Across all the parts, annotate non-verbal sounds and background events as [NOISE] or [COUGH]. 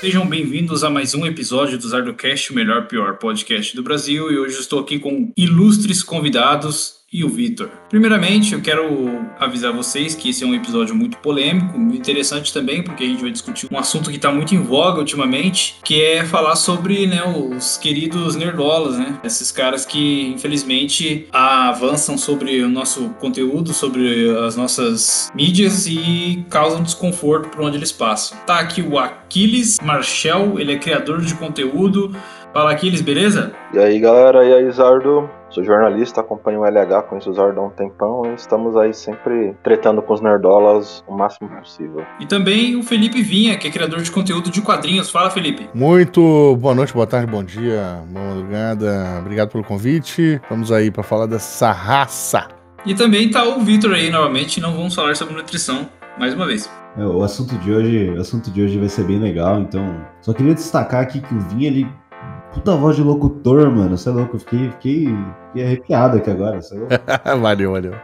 Sejam bem-vindos a mais um episódio do Zardocast, o melhor pior podcast do Brasil. E hoje estou aqui com ilustres convidados e o Vitor. Primeiramente, eu quero avisar vocês que esse é um episódio muito polêmico, interessante também, porque a gente vai discutir um assunto que está muito em voga ultimamente, que é falar sobre né, os queridos nerdolas, né? Esses caras que, infelizmente, avançam sobre o nosso conteúdo, sobre as nossas mídias e causam desconforto por onde eles passam. Tá aqui o Aquiles Marshall, ele é criador de conteúdo. Fala Aquiles, beleza? E aí galera, e aí Zardo? Sou jornalista, acompanho o LH, conheço o Zardo há um tempão e estamos aí sempre tretando com os nerdolas o máximo possível. E também o Felipe Vinha, que é criador de conteúdo de quadrinhos. Fala, Felipe. Muito boa noite, boa tarde, bom dia, boa madrugada. Obrigado pelo convite. Vamos aí para falar dessa raça. E também tá o Vitor aí novamente, não vamos falar sobre nutrição mais uma vez. É, o assunto de hoje, o assunto de hoje vai ser bem legal, então só queria destacar aqui que o Vinha ele puta voz de locutor, mano. Você é louco, eu fiquei, fiquei, fiquei arrepiado aqui agora. Você é louco? [LAUGHS] valeu, valeu.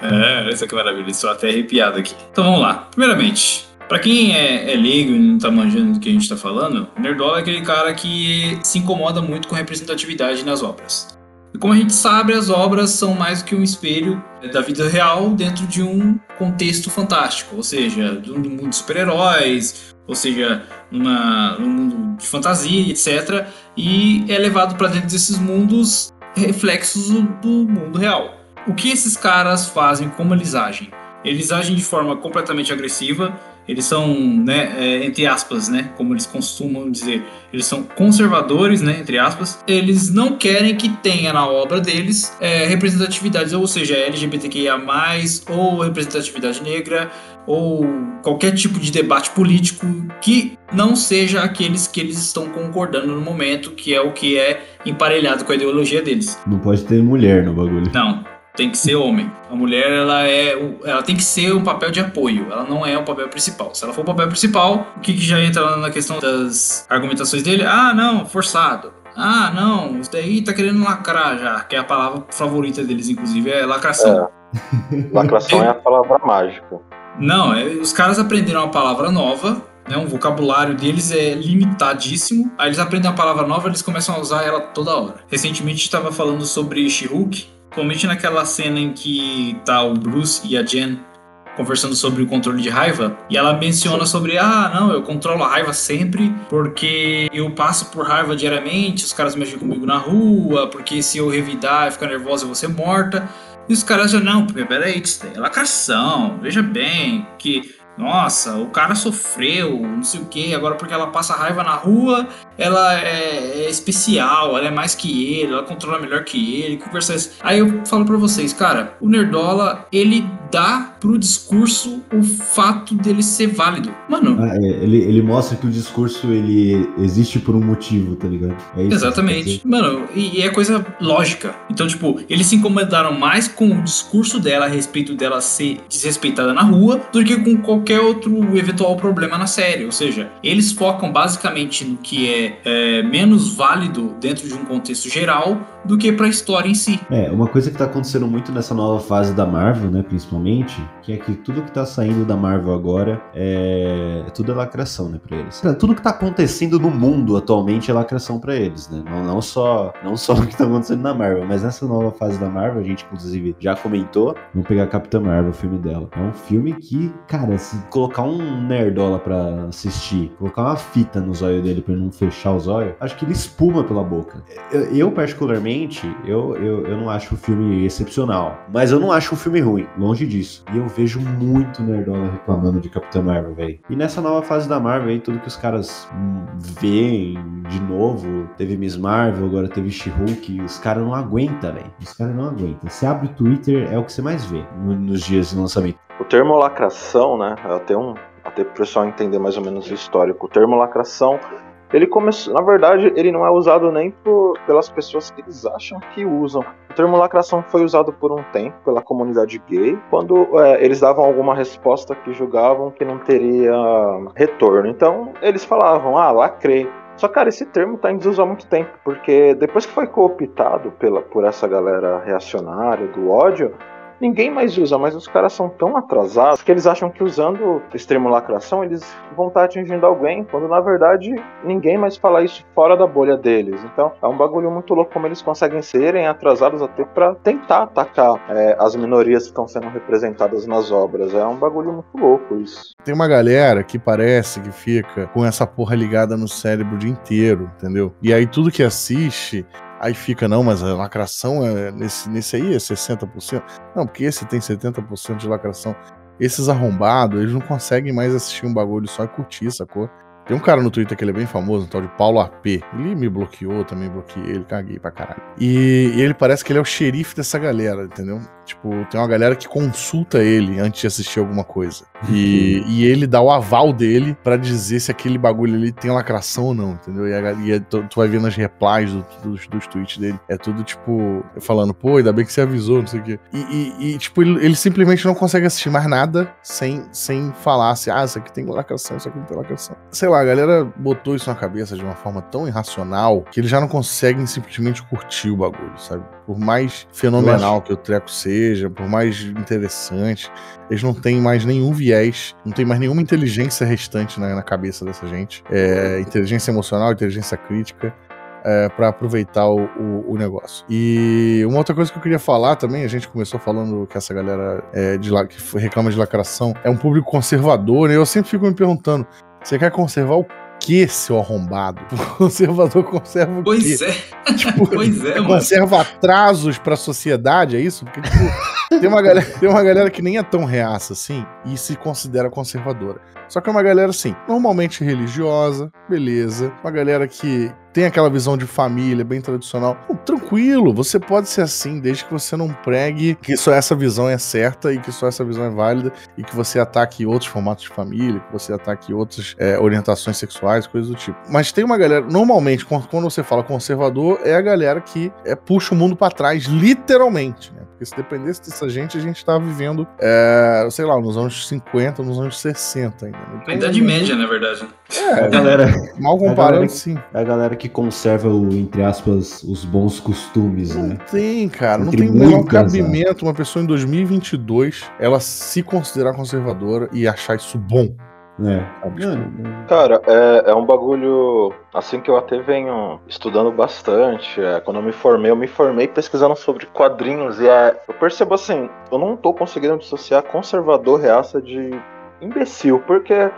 É, essa que maravilha, estou até arrepiado aqui. Então vamos lá. Primeiramente, Pra quem é, é, leigo e não tá manjando do que a gente tá falando, Nerdola é aquele cara que se incomoda muito com representatividade nas obras. E como a gente sabe, as obras são mais do que um espelho da vida real dentro de um contexto fantástico, ou seja, do mundo de super-heróis, ou seja, numa, num mundo de fantasia, etc. E é levado para dentro desses mundos reflexos do mundo real. O que esses caras fazem, como eles agem? Eles agem de forma completamente agressiva, eles são, né, é, entre aspas, né, como eles costumam dizer, eles são conservadores, né, entre aspas. Eles não querem que tenha na obra deles é, representatividade, ou seja, LGBTQIA+, ou representatividade negra, ou qualquer tipo de debate político que não seja aqueles que eles estão concordando no momento, que é o que é emparelhado com a ideologia deles. Não pode ter mulher no bagulho. Não, tem que ser homem. A mulher ela é, ela tem que ser um papel de apoio. Ela não é o papel principal. Se ela for o papel principal, o que, que já entra na questão das argumentações dele? Ah, não, forçado. Ah, não, isso daí tá querendo lacrar já, que é a palavra favorita deles, inclusive, é lacração. É. Lacração é a palavra mágica. Não, é, os caras aprenderam uma palavra nova, né, um vocabulário deles é limitadíssimo. Aí eles aprendem uma palavra nova, eles começam a usar ela toda hora. Recentemente estava falando sobre She-Hulk, principalmente naquela cena em que tá o Bruce e a Jen conversando sobre o controle de raiva e ela menciona sobre ah não eu controlo a raiva sempre porque eu passo por raiva diariamente os caras mexem comigo na rua porque se eu revidar e ficar nervosa eu vou ser morta. E os caras já, não, porque peraí, isso é lacração, veja bem, que, nossa, o cara sofreu, não sei o que, agora porque ela passa raiva na rua, ela é, é, especial, ela é mais que ele, ela controla melhor que ele, conversa isso. Aí eu falo para vocês, cara, o Nerdola, ele dá pro discurso o fato dele ser válido. Mano. Ah, é, ele, ele mostra que o discurso ele existe por um motivo, tá ligado? É Exatamente. Mano, e, e, é coisa lógica. Então, tipo, eles se incomodaram mais com o discurso dela a respeito dela ser desrespeitada na rua do que com qualquer outro eventual problema na série. Ou seja, eles focam basicamente no que é é, menos válido dentro de um contexto geral do que para a história em si. É, uma coisa que tá acontecendo muito nessa nova fase da Marvel, né, principalmente, que é que tudo que tá saindo da Marvel agora é, é tudo é lacração, né, para eles. Tudo que tá acontecendo no mundo atualmente é lacração para eles, né? Não, não só não só [LAUGHS] o que tá acontecendo na Marvel, mas nessa nova fase da Marvel, a gente inclusive já comentou, vamos pegar Capitã Marvel, o filme dela. É um filme que, cara, se colocar um nerdola para assistir, colocar uma fita no zóio dele para não fechar os olhos, acho que ele espuma pela boca. Eu, eu particularmente eu, eu, eu não acho o filme excepcional. Mas eu não acho o filme ruim, longe disso. E eu vejo muito Nerdola reclamando de Capitã Marvel, velho. E nessa nova fase da Marvel aí, tudo que os caras veem de novo, teve Miss Marvel, agora teve She-Hulk, os caras não aguentam, velho. Os caras não aguentam. Você abre o Twitter, é o que você mais vê nos dias de lançamento. O termo lacração, né, até um até para o pessoal entender mais ou menos o histórico. O termo lacração ele começou, na verdade, ele não é usado nem por, pelas pessoas que eles acham que usam. O termo lacração foi usado por um tempo pela comunidade gay, quando é, eles davam alguma resposta que julgavam que não teria retorno. Então, eles falavam, ah, lacrei. Só, cara, esse termo tá em desuso há muito tempo, porque depois que foi cooptado pela, por essa galera reacionária, do ódio, ninguém mais usa, mas os caras são tão atrasados que eles acham que usando extremo lacração eles vão estar atingindo alguém, quando na verdade ninguém mais fala isso fora da bolha deles. Então é um bagulho muito louco como eles conseguem serem atrasados até para tentar atacar é, as minorias que estão sendo representadas nas obras. É um bagulho muito louco isso. Tem uma galera que parece que fica com essa porra ligada no cérebro o dia inteiro, entendeu? E aí tudo que assiste Aí fica, não, mas a lacração é nesse, nesse aí é 60%. Não, porque esse tem 70% de lacração. Esses arrombados, eles não conseguem mais assistir um bagulho só e curtir, sacou? Tem um cara no Twitter que ele é bem famoso, um tal de Paulo AP. Ele me bloqueou, também bloqueei ele, caguei pra caralho. E, e ele parece que ele é o xerife dessa galera, entendeu? Tipo, tem uma galera que consulta ele antes de assistir alguma coisa. E, e ele dá o aval dele para dizer se aquele bagulho ali tem lacração ou não, entendeu? E, a, e tu, tu, vai ver nas replies do, dos, dos tweets dele. É tudo tipo, falando, pô, ainda bem que você avisou, não sei o quê. E, e, tipo, ele, ele, simplesmente não consegue assistir mais nada sem, sem falar assim, ah, isso aqui tem lacração, isso aqui não tem lacração. Sei lá, a galera botou isso na cabeça de uma forma tão irracional que eles já não conseguem simplesmente curtir o bagulho, sabe? Por mais fenomenal que o treco seja, por mais interessante, eles não têm mais nenhum viés, não tem mais nenhuma inteligência restante na, na cabeça dessa gente. É, inteligência emocional, inteligência crítica. É, para aproveitar o, o, o, negócio. E uma outra coisa que eu queria falar também, a gente começou falando que essa galera é, de, que reclama de lacração é um público conservador, né? Eu sempre fico me perguntando: você quer conservar o que, seu arrombado? [LAUGHS] O conservador conserva o pois quê? É. Tipo, [LAUGHS] pois é, mano. Conserva atrasos pra sociedade, é isso? Porque, tipo, tem uma, galera, tem uma galera que nem é tão reaça assim e se considera conservadora. Só que é uma galera, assim, normalmente religiosa, beleza. Uma galera que tem aquela visão de família bem tradicional. Tranquilo, você pode ser assim, desde que você não pregue que só essa visão é certa e que só essa visão é válida e que você ataque outros formatos de família, que você ataque outras é, orientações sexuais, coisas do tipo. Mas tem uma galera, normalmente, quando você fala conservador, é a galera que é, puxa o mundo para trás, literalmente, né? Porque se dependesse dessa gente, a gente tava vivendo, é, sei lá, nos anos 50, nos anos 60 ainda. Então, a Idade Média, na verdade. É, a galera. Mal comparando, a sim. É a galera que conserva, o, entre aspas, os bons costumes, não né? tem, cara. Entre não tem o menor cabimento uma pessoa em 2022 ela se considerar conservadora e achar isso bom. É. Cara, é, é, um bagulho assim que eu até venho estudando bastante. É, quando eu me formei, eu me formei pesquisando sobre quadrinhos e é, eu percebo assim, eu não tô conseguindo dissociar conservador reaça de imbecil, porque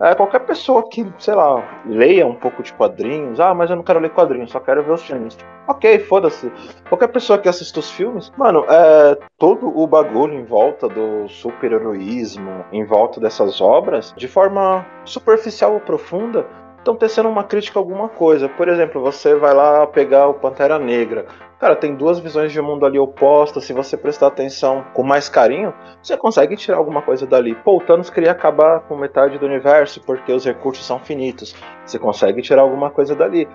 é, qualquer pessoa que, sei lá, leia um pouco de quadrinhos, ah, mas eu não quero ler quadrinhos, só quero ver os filmes. Ok, foda-se. Qualquer pessoa que assista os filmes, mano, é todo o bagulho em volta do super-heroísmo, em volta dessas obras, de forma superficial ou profunda, estão tecendo uma crítica a alguma coisa. Por exemplo, você vai lá pegar o Pantera Negra. Cara, tem duas visões de mundo ali opostas. Se você prestar atenção com mais carinho, você consegue tirar alguma coisa dali. Pô, o Thanos queria acabar com metade do universo porque os recursos são finitos. Você consegue tirar alguma coisa dali.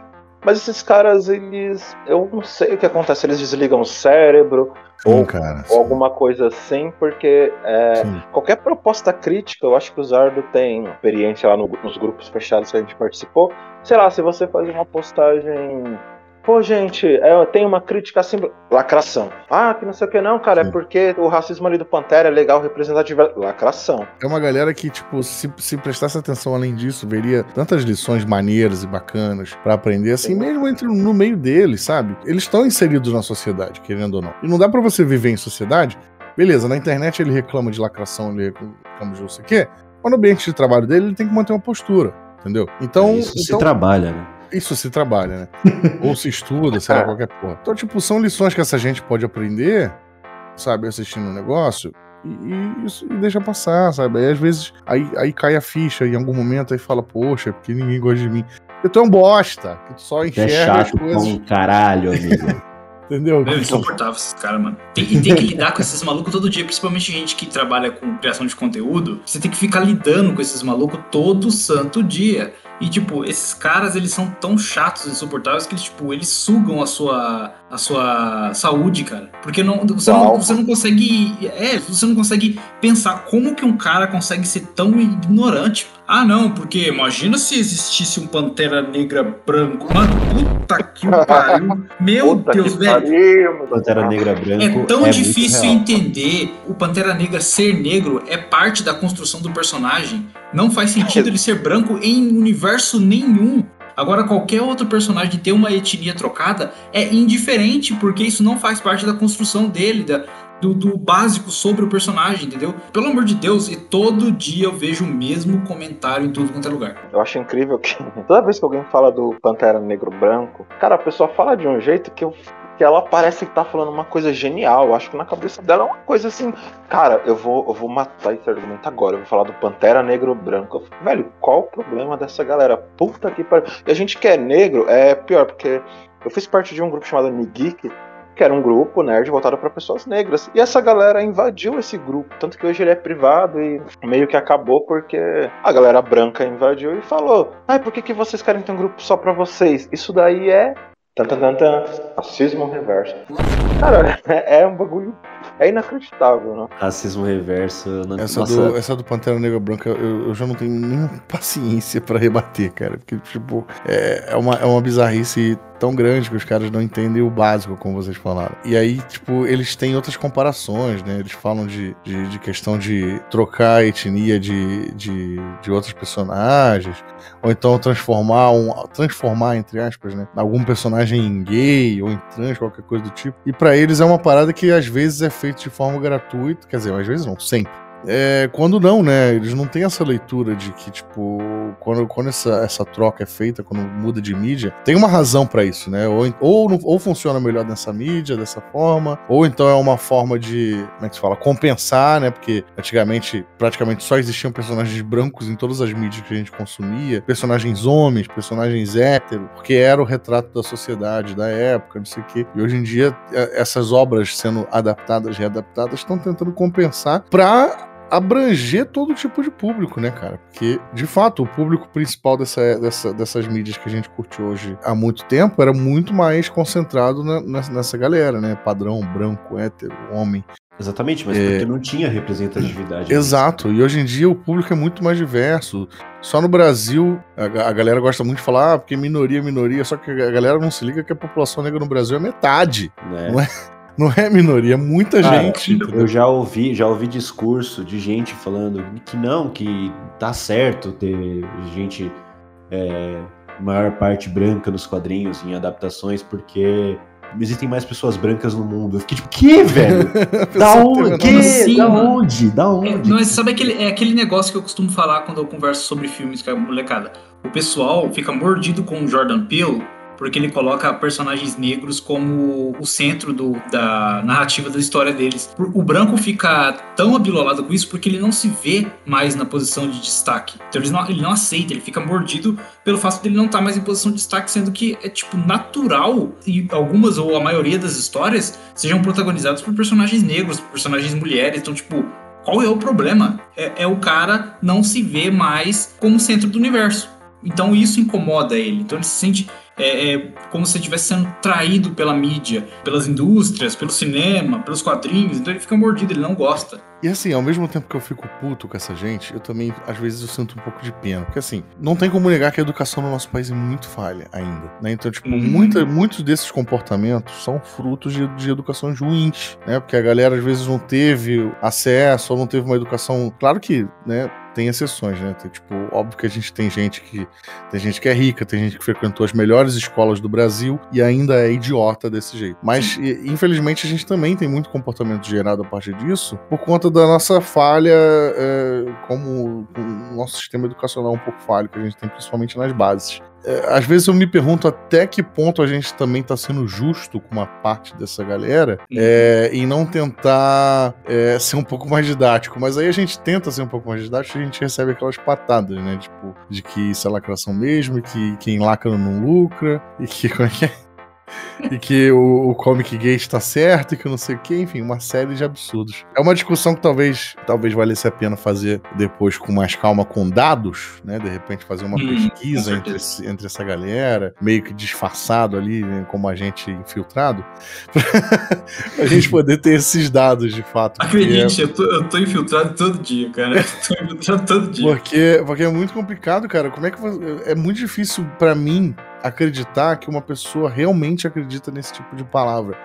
Mas esses caras, eles. Eu não sei o que acontece. Eles desligam o cérebro. Sim, ou, cara, ou alguma coisa assim, porque é, qualquer proposta crítica, eu acho que o Zardo tem experiência lá no, nos grupos fechados que a gente participou. Sei lá, se você faz uma postagem Pô, gente, é, tem uma crítica assim, lacração. Ah, que não sei o que não, cara, Sim. é porque o racismo ali do Pantera é legal, representativo. Lacração. É uma galera que, tipo, se, se prestasse atenção além disso, veria tantas lições maneiras e bacanas para aprender, assim, Sim. mesmo entre, no meio deles, sabe? Eles estão inseridos na sociedade, querendo ou não. E não dá para você viver em sociedade. Beleza, na internet ele reclama de lacração, ele reclama de não sei o quê. Mas no ambiente de trabalho dele, ele tem que manter uma postura, entendeu? Então. É isso então, se trabalha, né? Isso se trabalha, né? [LAUGHS] Ou se estuda, sei lá, qualquer porra. Então, tipo, são lições que essa gente pode aprender, sabe, assistindo um negócio. E, e, e, deixa passar, sabe? Aí às vezes aí, aí cai a ficha em algum momento aí fala, poxa, é porque ninguém gosta de mim. Eu tô um bosta, que tu só enxerga é chato as coisas. Com caralho, amigo. [LAUGHS] Entendeu? É insuportável esses caras, mano. Tem, e tem que lidar com esses malucos todo dia, principalmente gente que trabalha com criação de conteúdo. Você tem que ficar lidando com esses malucos todo santo dia. E, tipo, esses caras, eles são tão chatos e insuportáveis que, eles, tipo, eles sugam a sua, a sua saúde, cara. Porque não, você, não, você não consegue. É, você não consegue pensar como que um cara consegue ser tão ignorante. Ah, não, porque imagina se existisse um Pantera Negra branco. Mano, puta que pariu. Meu Puta Deus, velho. pariu, Pantera Negra branco. É tão muito difícil entender o Pantera Negra ser negro é parte da construção do personagem. Não faz sentido [LAUGHS] ele ser branco em universo nenhum. Agora, qualquer outro personagem ter uma etnia trocada é indiferente, porque isso não faz parte da construção dele, da, do, do básico sobre o personagem, entendeu? Pelo amor de Deus, e todo dia eu vejo o mesmo comentário em tudo quanto é lugar. Eu acho incrível que [LAUGHS] toda vez que alguém fala do Pantera Negro Branco, cara, a pessoa fala de um jeito que, eu, que ela parece que tá falando uma coisa genial. Eu acho que na cabeça dela é uma coisa assim, cara, eu vou, eu vou matar esse argumento agora. Eu vou falar do Pantera Negro Branco. Fico, Velho, qual o problema dessa galera? Puta que pariu. E a gente que é negro é pior, porque eu fiz parte de um grupo chamado Nigeek, que era um grupo nerd voltado para pessoas negras. E essa galera invadiu esse grupo, tanto que hoje ele é privado e meio que acabou porque a galera branca invadiu e falou: "Ai, por que, que vocês querem ter um grupo só para vocês? Isso daí é tan, tan, tan, tan, racismo reverso". Cara, é, é um bagulho é inacreditável, né? Racismo reverso. Não... Essa Nossa, do, essa do Pantera Negra Branca, eu, eu já não tenho nenhuma [LAUGHS] paciência pra rebater, cara. Porque, tipo, é, é, uma, é uma bizarrice tão grande que os caras não entendem o básico, como vocês falaram. E aí, tipo, eles têm outras comparações, né? Eles falam de, de, de questão de trocar a etnia de, de, de outros personagens, ou então transformar, um, transformar, entre aspas, né? Algum personagem em gay ou em trans, qualquer coisa do tipo. E pra eles é uma parada que às vezes é feita de forma gratuita, quer dizer, às vezes não, sempre. É, quando não, né? Eles não têm essa leitura de que, tipo, quando, quando essa, essa troca é feita, quando muda de mídia, tem uma razão pra isso, né? Ou, ou, ou funciona melhor nessa mídia, dessa forma, ou então é uma forma de, como é que se fala? Compensar, né? Porque antigamente praticamente só existiam personagens brancos em todas as mídias que a gente consumia, personagens homens, personagens héteros, porque era o retrato da sociedade da época, não sei o quê. E hoje em dia, é, essas obras sendo adaptadas, readaptadas, estão tentando compensar pra abranger todo tipo de público, né, cara? Porque, de fato, o público principal dessa, dessa- dessas mídias que a gente curte hoje há muito tempo era muito mais concentrado na- nessa, galera, né? Padrão, branco, hétero, homem. Exatamente, mas É. porque não tinha representatividade. Exato, e hoje em dia o público é muito mais diverso. Só no Brasil, a, a galera gosta muito de falar, ah, porque minoria, minoria, só que a galera não se liga que a população negra no Brasil é metade. Né? Não é? Não é minoria, é muita Cara, gente. Eu já ouvi, já ouvi discurso de gente falando que não, que tá certo ter gente é, maior parte branca nos quadrinhos, em adaptações, porque existem mais pessoas brancas no mundo. Eu fiquei tipo, que, [LAUGHS] velho? Da onde? Que? Assim, da mano? onde? Da É, onde? mas sabe aquele, é aquele negócio que eu costumo falar quando eu converso sobre filmes com a molecada. O pessoal fica mordido com o Jordan Peele porque ele coloca personagens negros como o centro do- da narrativa da história deles. O branco fica tão abilolado com isso porque ele não se vê mais na posição de destaque. Então ele não, ele não aceita, ele fica mordido pelo fato dele não estar mais em posição de destaque, sendo que é tipo natural e algumas ou a maioria das histórias sejam protagonizadas por personagens negros, por personagens mulheres. Então, tipo, qual é o problema? É, é o cara não se ver mais como centro do universo. Então isso incomoda ele. Então ele se sente é, é, como se estivesse sendo traído pela mídia, pelas indústrias, pelo cinema, pelos quadrinhos. Então ele fica mordido, ele não gosta. E assim, ao mesmo tempo que eu fico puto com essa gente, eu também, às vezes, eu sinto um pouco de pena. Porque assim, não tem como negar que a educação no nosso país é muito falha ainda. Né? Então, tipo, Uhum. muita, muitos desses comportamentos são frutos de, de educações ruins, né? Porque a galera, às vezes, não teve acesso ou não teve uma educação. Claro que, né? Tem exceções, né? Tem, tipo, óbvio que a gente tem gente que. Tem gente que é rica, tem gente que frequentou as melhores escolas do Brasil e ainda é idiota desse jeito. Mas, e- infelizmente, a gente também tem muito comportamento gerado a partir disso por conta da nossa falha, é, como o nosso sistema educacional é um pouco falho, que a gente tem principalmente nas bases. É, às vezes eu me pergunto até que ponto a gente também está sendo justo com uma parte dessa galera é, em não tentar é, ser um pouco mais didático. Mas aí a gente tenta ser um pouco mais didático e a gente recebe aquelas patadas, né? Tipo, de que isso é lacração mesmo, e que quem lacra não lucra, e que como é que é? E que o, o comic gay está certo e que não sei o que, enfim, uma série de absurdos. É uma discussão que talvez, talvez valesse a pena fazer depois com mais calma, com dados, né? De repente fazer uma Hum, pesquisa entre, esse- entre essa galera, meio que disfarçado ali, né, como agente infiltrado, [LAUGHS] pra gente poder ter esses dados de fato. porque é- Acredite, eu tô, eu tô infiltrado todo dia, cara. Eu tô infiltrado todo dia. Porque, porque é muito complicado, cara. Como é que você- é muito difícil pra mim acreditar que uma pessoa realmente acredita nesse tipo de palavra.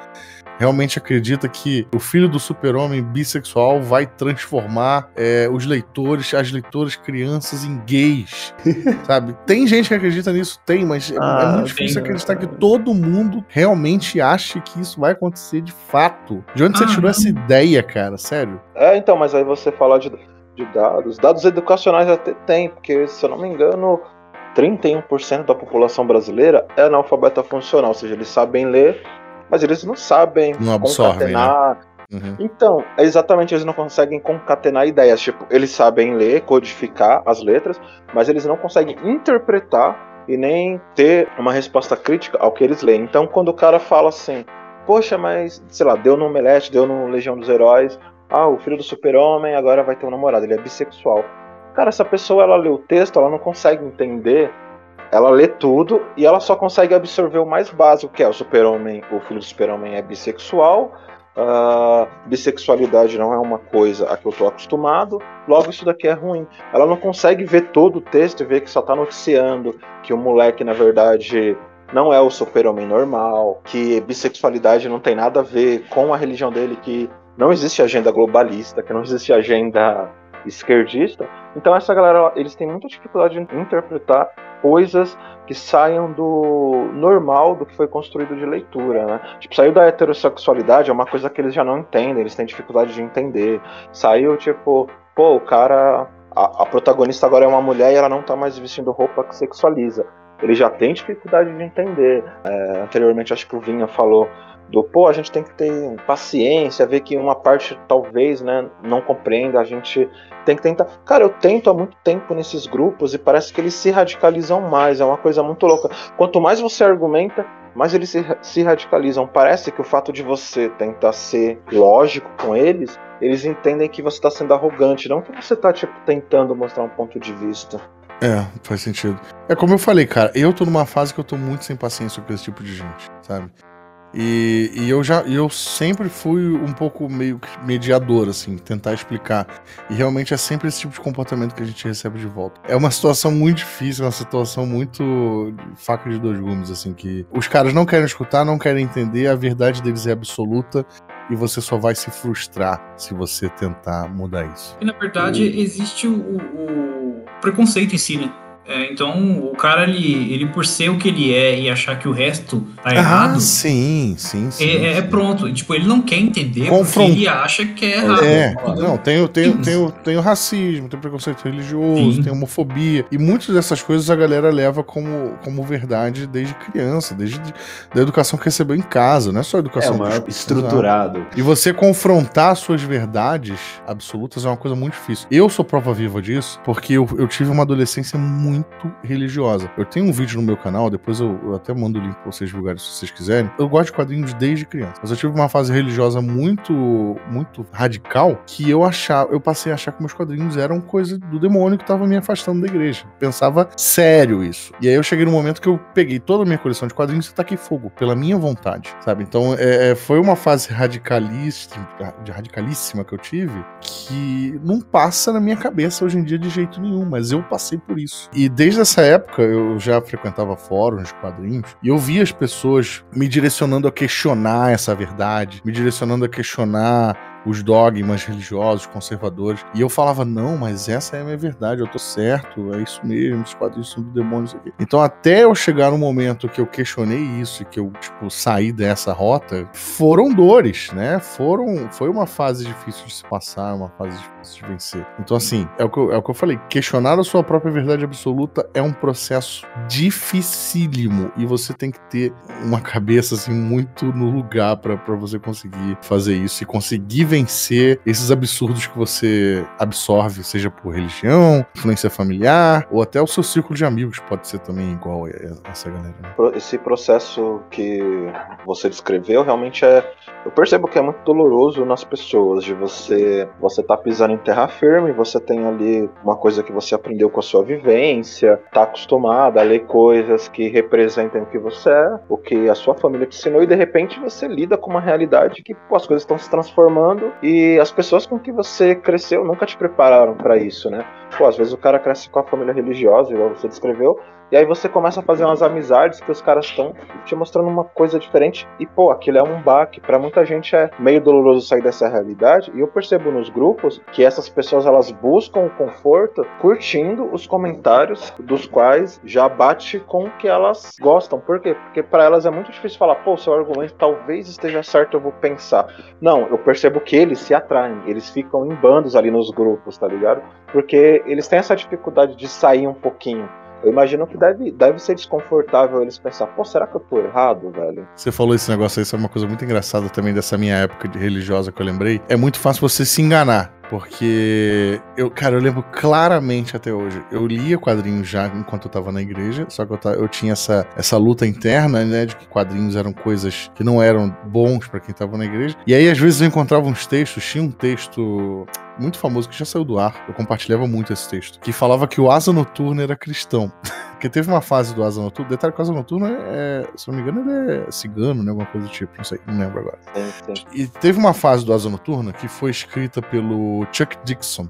Realmente acredita que o filho do super-homem bissexual vai transformar é, os leitores, as leitoras crianças em gays. [LAUGHS] sabe? Tem gente que acredita nisso, tem, mas é- é, Ah, muito difícil tem. acreditar que todo mundo realmente ache que isso vai acontecer de fato. De onde você Ah, tirou não. essa ideia, cara? Sério? É, então, mas aí você fala de, de dados. Dados educacionais até tem, porque, se eu não me engano, 31% da população brasileira é analfabeta funcional, ou seja, eles sabem ler, mas eles não sabem Não absorvem, né? concatenar. Uhum. Então, é exatamente, eles não conseguem concatenar ideias. Tipo, eles sabem ler, codificar as letras, mas eles não conseguem interpretar e nem ter uma resposta crítica ao que eles leem. Então, quando o cara fala assim, poxa, mas, sei lá, deu no Omelete, deu no Legião dos Heróis, ah, o filho do super-homem agora vai ter um namorado, ele é bissexual. Cara, essa pessoa, ela lê o texto, ela não consegue entender, ela lê tudo e ela só consegue absorver o mais básico, que é o super-homem, o filho do super-homem é bissexual, ah, bissexualidade não é uma coisa a que eu tô acostumado, logo isso daqui é ruim. Ela não consegue ver todo o texto e ver que só tá noticiando que o moleque, na verdade, não é o super-homem normal, que bissexualidade não tem nada a ver com a religião dele, que não existe agenda globalista, que não existe agenda esquerdista. Então essa galera, eles têm muita dificuldade de interpretar coisas que saiam do normal do que foi construído de leitura, né? Tipo, saiu da heterossexualidade é uma coisa que eles já não entendem, eles têm dificuldade de entender. Saiu, tipo, pô, o cara. A, a protagonista agora é uma mulher e ela não tá mais vestindo roupa que sexualiza. Ele já tem dificuldade de entender. É, anteriormente, acho que o Vinha falou do pô, a gente tem que ter paciência, ver que uma parte talvez, né, não compreenda, a gente tem que tentar. Cara, eu tento há muito tempo nesses grupos e parece que eles se radicalizam mais, é uma coisa muito louca. Quanto mais você argumenta, mais eles se, se radicalizam. Parece que o fato de você tentar ser lógico com eles, eles entendem que você está sendo arrogante, não que você está tipo tentando mostrar um ponto de vista. É, faz sentido. É como eu falei, cara, eu tô numa fase que eu tô muito sem paciência com esse tipo de gente, sabe? E, e eu já eu sempre fui um pouco meio mediador, assim, tentar explicar. E realmente é sempre esse tipo de comportamento que a gente recebe de volta. É uma situação muito difícil, uma situação muito faca de dois gumes, assim, que os caras não querem escutar, não querem entender, a verdade deles é absoluta e você só vai se frustrar se você tentar mudar isso. E na verdade existe o, o preconceito em si, né? É, então o cara, ele, ele por ser o que ele é e achar que o resto tá errado, Ah, sim, sim, sim. é, é sim. pronto. Tipo, ele não quer entender Confron- porque ele acha que é errado. É, não, tem, o- tem, Sim. tem, o- tem o racismo, tem o preconceito religioso, Sim. tem homofobia. E muitas dessas coisas a galera leva como, como verdade desde criança, desde de- da educação que recebeu em casa, não é só a É, educação maior dos- estruturado. E você confrontar suas verdades absolutas é uma coisa muito difícil. Eu sou prova viva disso porque eu, eu tive uma adolescência muito religiosa. Eu tenho um vídeo no meu canal, depois eu, eu até mando o link pra vocês divulgarem se vocês quiserem. Eu gosto de quadrinhos desde criança, mas eu tive uma fase religiosa muito, muito radical que eu achava, eu passei a achar que meus quadrinhos eram coisa do demônio que tava me afastando da igreja. Pensava sério isso. E aí eu cheguei no momento que eu peguei toda a minha coleção de quadrinhos e taquei fogo, pela minha vontade, sabe? Então é, é, foi uma fase radicalista, radicalíssima que eu tive, que não passa na minha cabeça hoje em dia de jeito nenhum, mas eu passei por isso. E desde essa época eu já frequentava fóruns de quadrinhos e eu via as pessoas me direcionando a questionar essa verdade, me direcionando a questionar os dogmas religiosos, conservadores. E eu falava, não, mas essa é a minha verdade, eu tô certo, é isso mesmo, os quadrinhos são do demônio, isso aqui. Então, até eu chegar no momento que eu questionei isso e que eu, tipo, saí dessa rota, foram dores, né? Foram, foi uma fase difícil de se passar, uma fase difícil de vencer. Então, assim, é o que eu, é o que eu falei, questionar a sua própria verdade absoluta é um processo dificílimo e você tem que ter uma cabeça, assim, muito no lugar para você conseguir fazer isso e conseguir vencer esses absurdos que você absorve, seja por religião, influência familiar, ou até o seu círculo de amigos pode ser também igual a essa galera. Né? Esse processo que você descreveu realmente é. Eu percebo que é muito doloroso nas pessoas, de você você tá pisando em terra firme, você tem ali uma coisa que você aprendeu com a sua vivência, tá acostumado a ler coisas que representem o que você é, o que a sua família te ensinou, e de repente você lida com uma realidade que pô, as coisas estão se transformando e as pessoas com que você cresceu nunca te prepararam para isso, né? Pô, às vezes o cara cresce com a família religiosa, igual você descreveu, e aí você começa a fazer umas amizades que os caras estão te mostrando uma coisa diferente. E, pô, aquilo é um baque. Para muita gente é meio doloroso sair dessa realidade. E eu percebo nos grupos que essas pessoas elas buscam o conforto curtindo os comentários dos quais já bate com o que elas gostam. Por quê? Porque para elas é muito difícil falar, pô, seu argumento talvez esteja certo, eu vou pensar. Não, eu percebo que eles se atraem. Eles ficam em bandos ali nos grupos, tá ligado? Porque eles têm essa dificuldade de sair um pouquinho. Eu imagino que deve, deve ser desconfortável eles pensar, pô, será que eu tô errado, velho? Você falou esse negócio aí, isso é uma coisa muito engraçada também dessa minha época religiosa que eu lembrei. É muito fácil você se enganar. Porque eu, cara, eu lembro claramente até hoje. Eu lia quadrinhos já enquanto eu tava na igreja, só que eu, eu tinha essa, essa luta interna, né, de que quadrinhos eram coisas que não eram bons para quem tava na igreja. E aí, às vezes, eu encontrava uns textos, tinha um texto muito famoso que já saiu do ar, eu compartilhava muito esse texto, que falava que o Asa Noturna era cristão. [LAUGHS] Porque teve uma fase do Asa Noturna, detalhe que o Asa Noturna é, se não me engano, ele é cigano, né, alguma coisa do tipo, não sei, não lembro agora. Sim, sim. E teve uma fase do Asa Noturna que foi escrita pelo Chuck Dixon,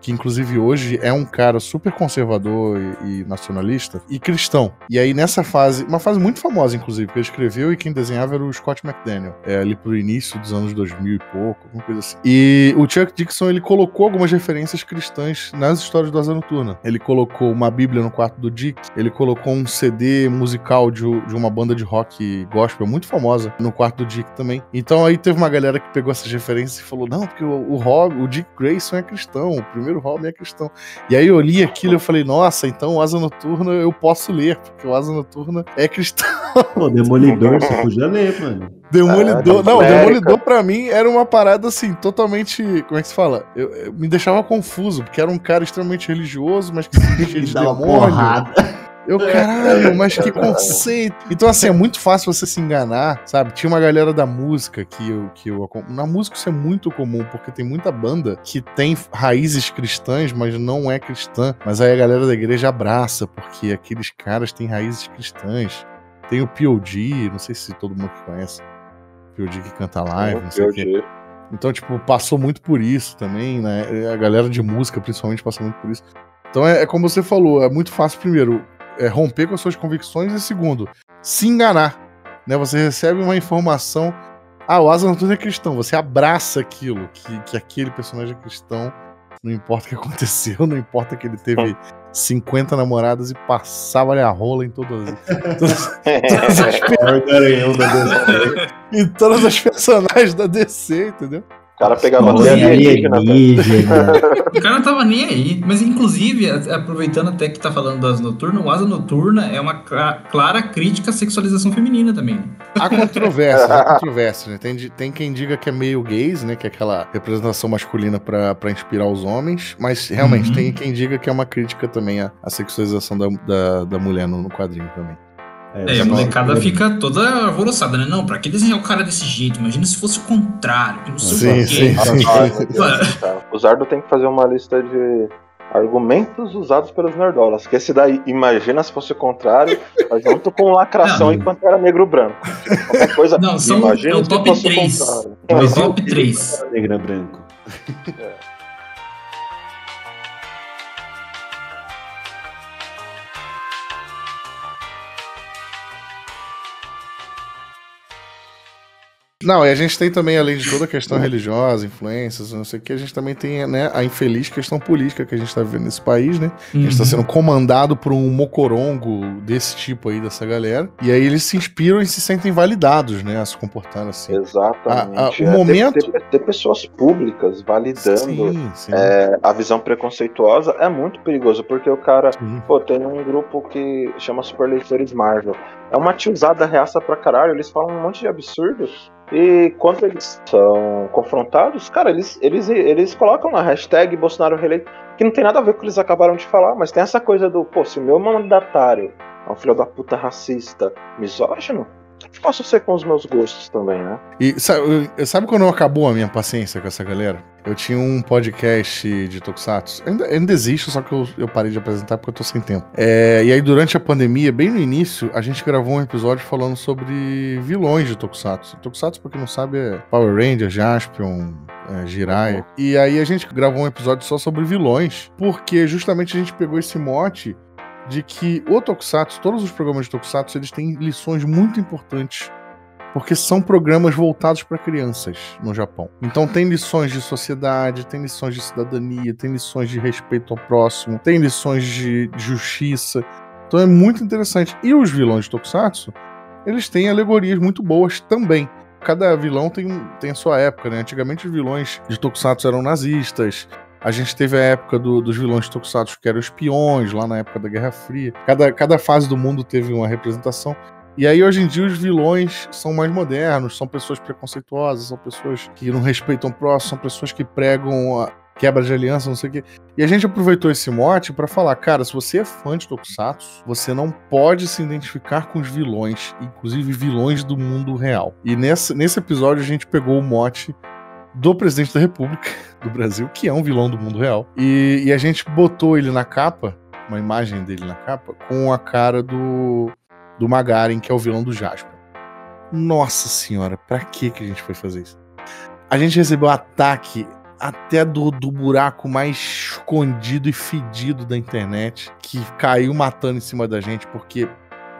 que inclusive hoje é um cara super conservador e, e, nacionalista e cristão. E aí nessa fase, uma fase muito famosa inclusive, que ele escreveu e quem desenhava era o Scott McDaniel, é, ali pro início dos anos 2000 e pouco, alguma coisa assim. E o Chuck Dixon, ele colocou algumas referências cristãs nas histórias do Asa Noturna. Ele colocou uma bíblia no quarto do Dick, ele colocou um CD musical de, de uma banda de rock gospel muito famosa no quarto do Dick também. Então aí teve uma galera que pegou essas referências e falou, não, porque o, o, o Dick Grayson é cristão, o primeiro primeiro hobby é cristão. E aí eu li aquilo e eu falei, nossa, então o Asa Noturna eu posso ler, porque o Asa Noturna é cristão. [LAUGHS] Pô, Demolidor você podia ler, mano. Demolidor. Ah, não, Demolidor pra mim era uma parada assim, totalmente. Como é que se fala? Eu, eu me deixava confuso, porque era um cara extremamente religioso, mas que [LAUGHS] se de demônio. Eu, caralho, mas que conceito. Então, assim, é muito fácil você se enganar, sabe? Tinha uma galera da música que eu. Que eu na música isso é muito comum, porque tem muita banda que tem raízes cristãs, mas não é cristã. Mas aí a galera da igreja abraça, porque aqueles caras têm raízes cristãs. Tem o P.O.D., não sei se todo mundo que conhece. P.O.D. que canta live, não sei o quê. Então, tipo, passou muito por isso também, né? A galera de música, principalmente, passou muito por isso. Então é, é, como você falou, é muito fácil, primeiro, é, romper com as suas convicções e segundo, se enganar. Né? Você recebe uma informação. Ah, o Asa Noturno é cristão. Você abraça aquilo, que, que aquele personagem é cristão. Não importa o que [LAUGHS] aconteceu, não importa que ele teve [LAUGHS] 50 namoradas e passava a rola em todas, todas, todas as, em [LAUGHS] todas as personagens da DC, entendeu? O cara pegava até alienígena. [LAUGHS] o cara não tava nem aí. Mas, inclusive, aproveitando até que tá falando das noturnas, o Asa Noturna é uma clara crítica à sexualização feminina também. Há controvérsia, há controvérsia. Né? Tem, tem quem diga que é meio gays, né? Que é aquela representação masculina pra, pra inspirar os homens. Mas, realmente, uhum. tem quem diga que é uma crítica também à, à sexualização da, da, da mulher no, no quadrinho também. É, é a molecada fica toda alvoroçada, né? Não, pra que desenhar o cara desse jeito? Imagina se fosse o contrário, que não sei sim, o. Sim, sim. [LAUGHS] o Zardo tem que fazer uma lista de argumentos usados pelos nerdolas. Que esse daí, imagina se fosse o contrário, mas junto com lacração não, e era negro branco. Qualquer coisa. Não, são, imagina é o top 3. É o top 3. Negra branco. É. Não, e a gente tem também, além de toda a questão religiosa, influências, não sei o que, a gente também tem né, a infeliz questão política que a gente está vivendo nesse país, né? Uhum. A gente está uhum. sendo comandado por um mocorongo desse tipo aí, dessa galera. E aí eles se inspiram e se sentem validados, né? A se comportar assim. Exatamente. A, a, o é, momento... Ter, ter, ter, pessoas públicas validando sim, sim. É, a visão preconceituosa é muito perigoso, porque o cara, sim. pô, tem um grupo que chama Super Leitores Marvel. É uma tiozada reaça pra caralho, eles falam um monte de absurdos E quando eles são confrontados, cara, eles, eles, eles colocam na hashtag Bolsonaro reeleito, que não tem nada a ver com o que eles acabaram de falar, mas tem essa coisa do, pô, se o meu mandatário é um filho da puta racista, misógino, posso ser com os meus gostos também, né? E sabe, sabe quando acabou a minha paciência com essa galera? Eu tinha um podcast de Tokusatsu. Ainda, ainda existe, só que eu, eu, parei de apresentar porque eu tô sem tempo. É, e aí, durante a pandemia, bem no início, a gente gravou um episódio falando sobre vilões de Tokusatsu. Tokusatsu, pra quem não sabe, é Power Ranger, Jaspion, é, Jiraiya. E aí a gente gravou um episódio só sobre vilões, porque justamente a gente pegou esse mote de que o Tokusatsu, todos os programas de Tokusatsu, eles têm lições muito importantes porque são programas voltados para crianças no Japão. Então tem lições de sociedade, tem lições de cidadania, tem lições de respeito ao próximo, tem lições de justiça. Então é muito interessante. E os vilões de Tokusatsu, eles têm alegorias muito boas também. Cada vilão tem, tem a sua época, né? Antigamente os vilões de Tokusatsu eram nazistas, a gente teve a época do, dos vilões de Tokusatsu que eram espiões, lá na época da Guerra Fria. Cada, cada fase do mundo teve uma representação. E aí, hoje em dia, os vilões são mais modernos, são pessoas preconceituosas, são pessoas que não respeitam o próximo, são pessoas que pregam a quebra de aliança, não sei o quê. E a gente aproveitou esse mote para falar, cara, se você é fã de Tokusatsu, você não pode se identificar com os vilões, inclusive vilões do mundo real. E nesse, nesse episódio a gente pegou o mote do presidente da República [LAUGHS] do Brasil, que é um vilão do mundo real. E, e, a gente botou ele na capa, uma imagem dele na capa, com a cara do do Magaren, que é o vilão do Jasper. Nossa senhora, pra que que a gente foi fazer isso? A gente recebeu ataque até do, do buraco mais escondido e fedido da internet, que caiu matando em cima da gente, porque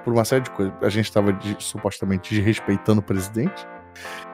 por uma série de coisas. A gente estava supostamente desrespeitando o presidente.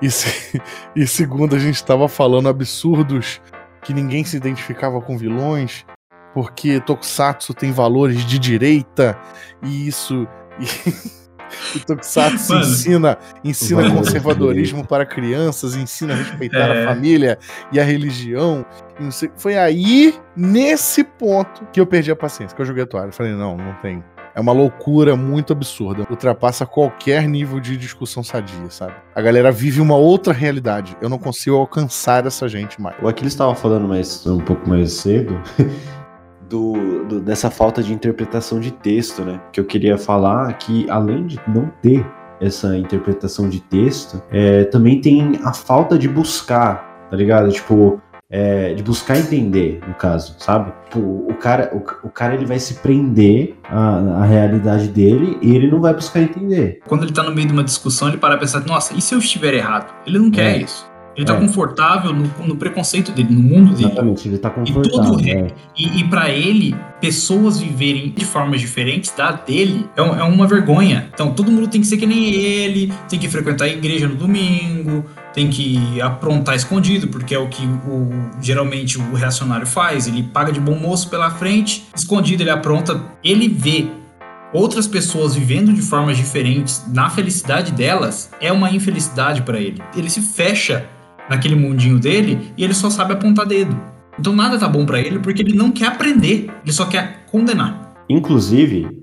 E, se, [LAUGHS] e segundo, a gente estava falando absurdos que ninguém se identificava com vilões, porque Tokusatsu tem valores de direita e isso E, [LAUGHS] o Tokusatsu ensina, ensina conservadorismo para crianças, ensina a respeitar é. a família e a religião. E Foi aí, nesse ponto, que eu perdi a paciência, que eu joguei a toalha. Falei, não, não tem. É uma loucura muito absurda. Ultrapassa qualquer nível de discussão sadia, sabe? A galera vive uma outra realidade. Eu não consigo alcançar essa gente mais. O Aquiles estava falando mais, um pouco mais cedo [LAUGHS] do, do, dessa falta de interpretação de texto, né? Que eu queria falar que, além de não ter essa interpretação de texto, é, também tem a falta de buscar, tá ligado? Tipo, é, de buscar entender, no caso, sabe? Tipo, o cara, o, o, cara ele vai se prender à, à, realidade dele e ele não vai buscar entender. Quando ele tá no meio de uma discussão, ele para pensar, nossa, e se eu estiver errado? Ele não quer é. isso. Ele tá é. confortável no, no, preconceito dele, no mundo dele. Exatamente, ele tá confortável. E, é. e, e para ele, pessoas viverem de formas diferentes da dele é, é, uma vergonha. Então todo mundo tem que ser que nem ele, tem que frequentar a igreja no domingo, tem que aprontar escondido, porque é o que o, geralmente o reacionário faz. Ele paga de bom moço pela frente, escondido ele apronta. Ele vê outras pessoas vivendo de formas diferentes na felicidade delas é uma infelicidade para ele. Ele se fecha naquele mundinho dele e ele só sabe apontar dedo. Então nada tá bom para ele porque ele não quer aprender, ele só quer condenar. Inclusive,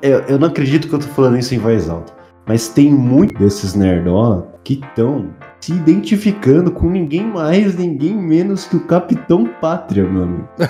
eu, eu não acredito que eu tô falando isso em voz alta, mas tem muito desses nerdola que estão se identificando com ninguém mais, ninguém menos que o Capitão Pátria, meu amigo. Sim.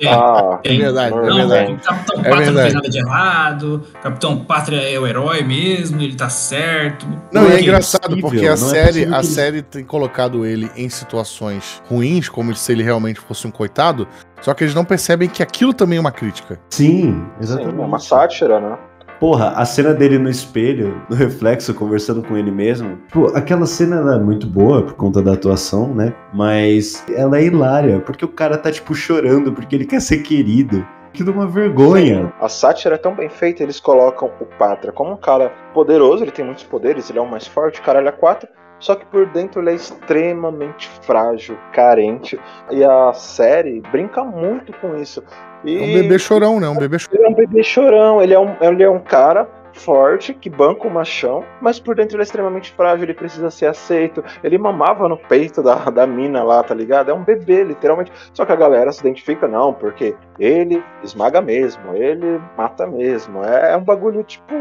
É, [LAUGHS] ah, é, é verdade, não, é verdade. O Capitão é Pátria verdade. não fez nada de errado, o Capitão Pátria é o herói mesmo, ele tá certo. Não, não é, é engraçado, porque a é série, a série tem colocado ele em situações ruins, como se ele realmente fosse um coitado, só que eles não percebem que aquilo também é uma crítica. Sim, exatamente. Sim, é uma sátira, né? Porra, a cena dele no espelho, [LAUGHS] no reflexo, conversando com ele mesmo. Pô, aquela cena é muito boa por conta da atuação, né? Mas ela é hilária, porque o cara tá, tipo, chorando porque ele quer ser querido. Que de uma vergonha. A sátira é tão bem feita, eles colocam o Patra como um cara poderoso, ele tem muitos poderes, ele é o mais forte, caralho, é quatro. Só que por dentro ele é extremamente frágil, carente. E a série brinca muito com isso. E... É um bebê chorão, né? Um bebê chorão. Ele é um bebê chorão. Ele é um, ele é um cara forte, que banca o machão, mas por dentro ele é extremamente frágil, ele precisa ser aceito. Ele mamava no peito da, da mina lá, tá ligado? É um bebê, literalmente. Só que a galera se identifica, não, porque ele esmaga mesmo, ele mata mesmo. É, é um bagulho tipo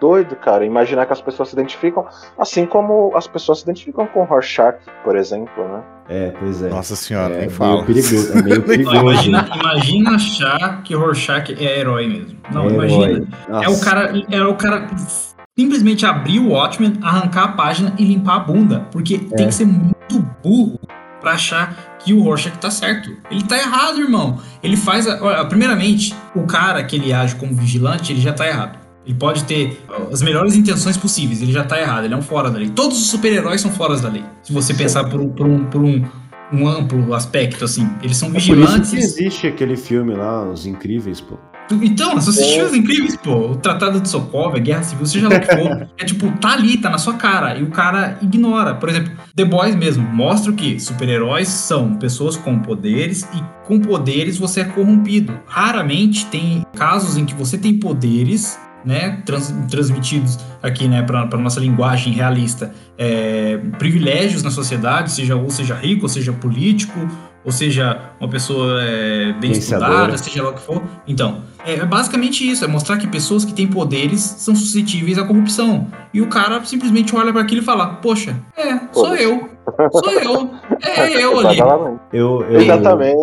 doido, cara. Imaginar que as pessoas se identificam, assim como as pessoas se identificam com Rorschach, por exemplo, né? É, pois é. Nossa senhora, é nem fala. meio perigoso. É meio Não, [LAUGHS] perigoso. imagina, imagina achar que Rorschach é herói mesmo. Não, É imagina. herói. É o cara, é o cara simplesmente abrir o Watchmen, arrancar a página e limpar a bunda. Porque tem É. que ser muito burro pra achar que o Rorschach tá certo. Ele tá errado, irmão. Ele faz. A, olha, primeiramente, o cara que ele age como vigilante, ele já tá errado. Ele pode ter as melhores intenções possíveis, ele já tá errado, ele é um fora da lei. Todos os super-heróis são fora da lei. Se você pensar por, um, por um- por um- um amplo aspecto, assim. Eles são É por isso vigilantes. que existe aquele filme lá, Os Incríveis, pô. Então, você assistiu os incríveis, pô. O Tratado de Sokovia, Guerra Civil, seja lá o que for. [LAUGHS] É tipo, tá ali, tá na sua cara. E o cara ignora. Por exemplo, The Boys mesmo. Mostra o que super-heróis são pessoas com poderes e com poderes você é corrompido. Raramente tem casos em que você tem poderes, né, trans- transmitidos aqui, né, pra, pra nossa linguagem realista, é, privilégios na sociedade, seja ou seja rico, ou seja político, ou seja uma pessoa é, bem estudada, seja lá o que for. Então, é basicamente isso, é mostrar que pessoas que têm poderes são suscetíveis à corrupção. E o cara simplesmente olha para aquilo e fala: Poxa, é, sou Foda-se. eu. Sou eu. É eu ali. Exatamente. Eu, eu, Exatamente.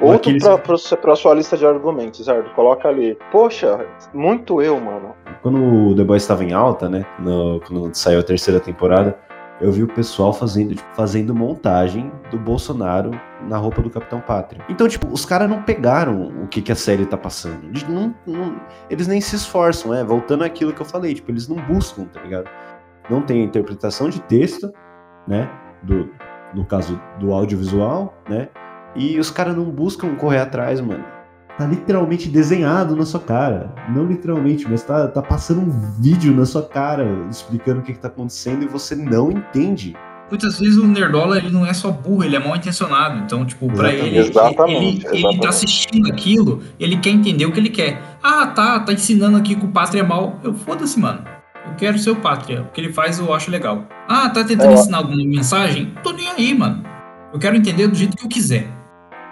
Outro Aqueles- pra, pra, pra sua lista de argumentos, certo? Coloca ali. Poxa, muito eu, mano. Quando o The Boys estava em alta, né? no- quando saiu a terceira temporada, eu vi o pessoal fazendo, tipo, fazendo montagem do Bolsonaro na roupa do Capitão Pátria. Então, tipo, os caras não pegaram o que, que a série tá passando. Eles, não- não- eles nem se esforçam, é. Voltando àquilo que eu falei, tipo, eles não buscam, tá ligado? Não tem a interpretação de texto, né? Do, no caso do audiovisual, né? E os caras não buscam correr atrás, mano. Tá literalmente desenhado na sua cara. Não literalmente, mas tá, tá passando um vídeo na sua cara explicando o que, que tá acontecendo e você não entende. Muitas vezes o Nerdola ele não é só burro, ele é mal intencionado. Então, tipo, pra Exatamente. ele, ele, Exatamente, ele, ele exatamente. tá assistindo aquilo, ele quer entender o que ele quer. Ah, tá, tá ensinando aqui que o pátria é mal. Eu foda-se, mano. Eu quero ser o pátria. O que ele faz eu acho legal. Ah, tá tentando É, ensinar alguma mensagem? Tô nem aí, mano. Eu quero entender do jeito que eu quiser.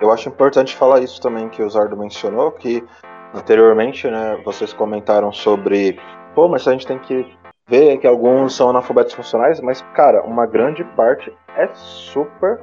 Eu acho importante falar isso também que o Zardo mencionou, que anteriormente, né, vocês comentaram sobre, pô, mas a gente tem que ver que alguns são analfabetos funcionais, mas, cara, uma grande parte é super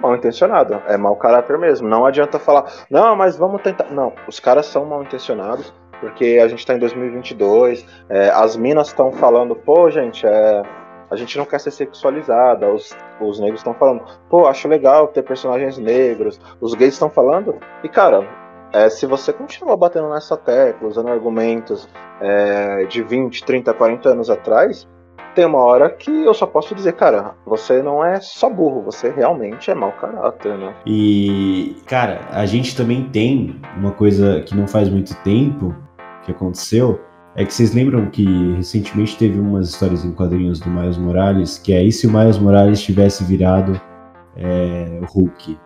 mal intencionada, é mau caráter mesmo. Não adianta falar, não, mas vamos tentar. Não, os caras são mal intencionados, porque a gente tá em 2022, é, as minas estão falando, pô, gente, é, a gente não quer ser sexualizada, os, os negros estão falando, pô, acho legal ter personagens negros, os gays estão falando, e cara, é, se você continua batendo nessa tecla, usando argumentos é, de 20, 30, 40 anos atrás, tem uma hora que eu só posso dizer, cara, você não é só burro, você realmente é mau caráter, né? E, cara, a gente também tem uma coisa que não faz muito tempo que aconteceu. É que vocês lembram que recentemente teve umas histórias em quadrinhos do Miles Morales, que é e se o Miles Morales tivesse virado é, o Hulk?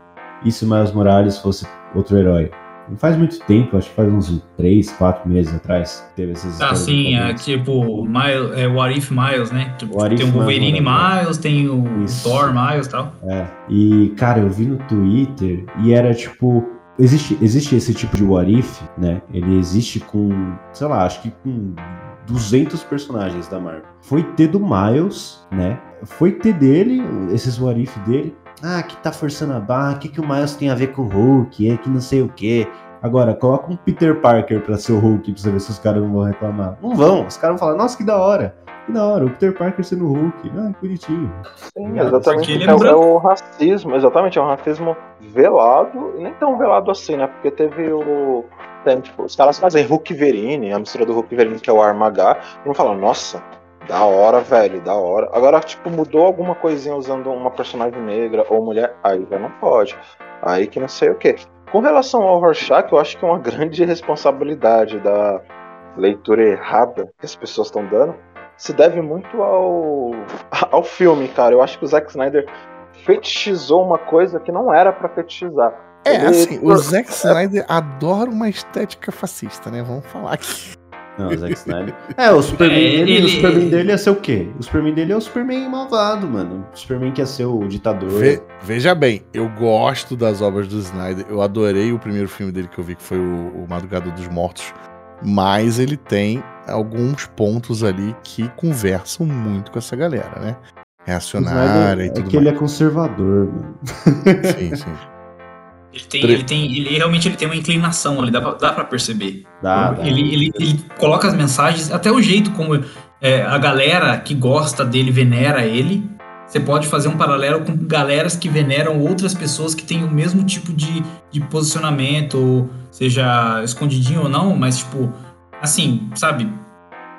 E se o Miles Morales fosse outro herói? Não faz muito tempo, acho que faz uns 3, 4 meses atrás, teve essas histórias. em Assim, é tipo, Miles, é, What If Miles, né? Tipo, tem o Wolverine Miles, Miles, tem o Isso. Thor Miles e tal. É. E, cara, eu vi no Twitter e era tipo. Existe, existe esse tipo de what if, né? Ele existe com, sei lá, acho que com 200 personagens da Marvel. Foi ter do Miles, né? Foi ter dele, esses what if dele. Ah, que tá forçando a barra, o que, que o Miles tem a ver com o Hulk? É que não sei o quê. Agora, coloca um Peter Parker pra ser o Hulk pra você ver se os caras não vão reclamar. Não vão, os caras vão falar, nossa, que da hora. Que da hora, o Peter Parker sendo Hulk. Ah, que bonitinho. Sim, Cara, exatamente. ele é É, o- é racismo, exatamente, é um racismo velado, e nem tão velado assim, né? Porque teve o. Tem, tipo, os caras fazem Hulk Verine, a mistura do Hulk Verine, que é o Armagá, e vão falar, nossa, da hora, velho, da hora. Agora, tipo, mudou alguma coisinha usando uma personagem negra ou mulher, aí já não pode. Aí que não sei o quê. Com relação ao Rorschach, eu acho que é uma [LAUGHS] grande responsabilidade da leitura errada que as pessoas estão dando se deve muito ao, [LAUGHS] ao filme, cara. Eu acho que o Zack Snyder fetichizou uma coisa que não era pra fetichizar. É, Ele- assim, o Zack Snyder adora uma estética fascista, né? Vamos falar aqui. Não, o Zack Snyder. [LAUGHS] É, o Superman, É, dele, ele- o Superman dele ia ser o quê? O Superman dele é o Superman malvado, mano. O Superman que ia ser o ditador. Ve- veja bem, eu gosto das obras do Snyder. Eu adorei o primeiro filme dele que eu vi, que foi o, o Madrugada dos Mortos. Mas ele tem alguns pontos ali que conversam muito com essa galera, né? Reacionária é, e tudo é que mais. ele é conservador, mano. [LAUGHS] [LAUGHS] Sim, sim. Ele tem, ele tem, ele realmente ele tem uma inclinação ali, dá pra, dá pra perceber. Dá, dá. ele, ele, ele coloca as mensagens, até o jeito como é, a galera que gosta dele venera ele. Você pode fazer um paralelo com galeras que veneram outras pessoas que têm o mesmo tipo de, de posicionamento, seja escondidinho ou não, mas tipo, assim, sabe?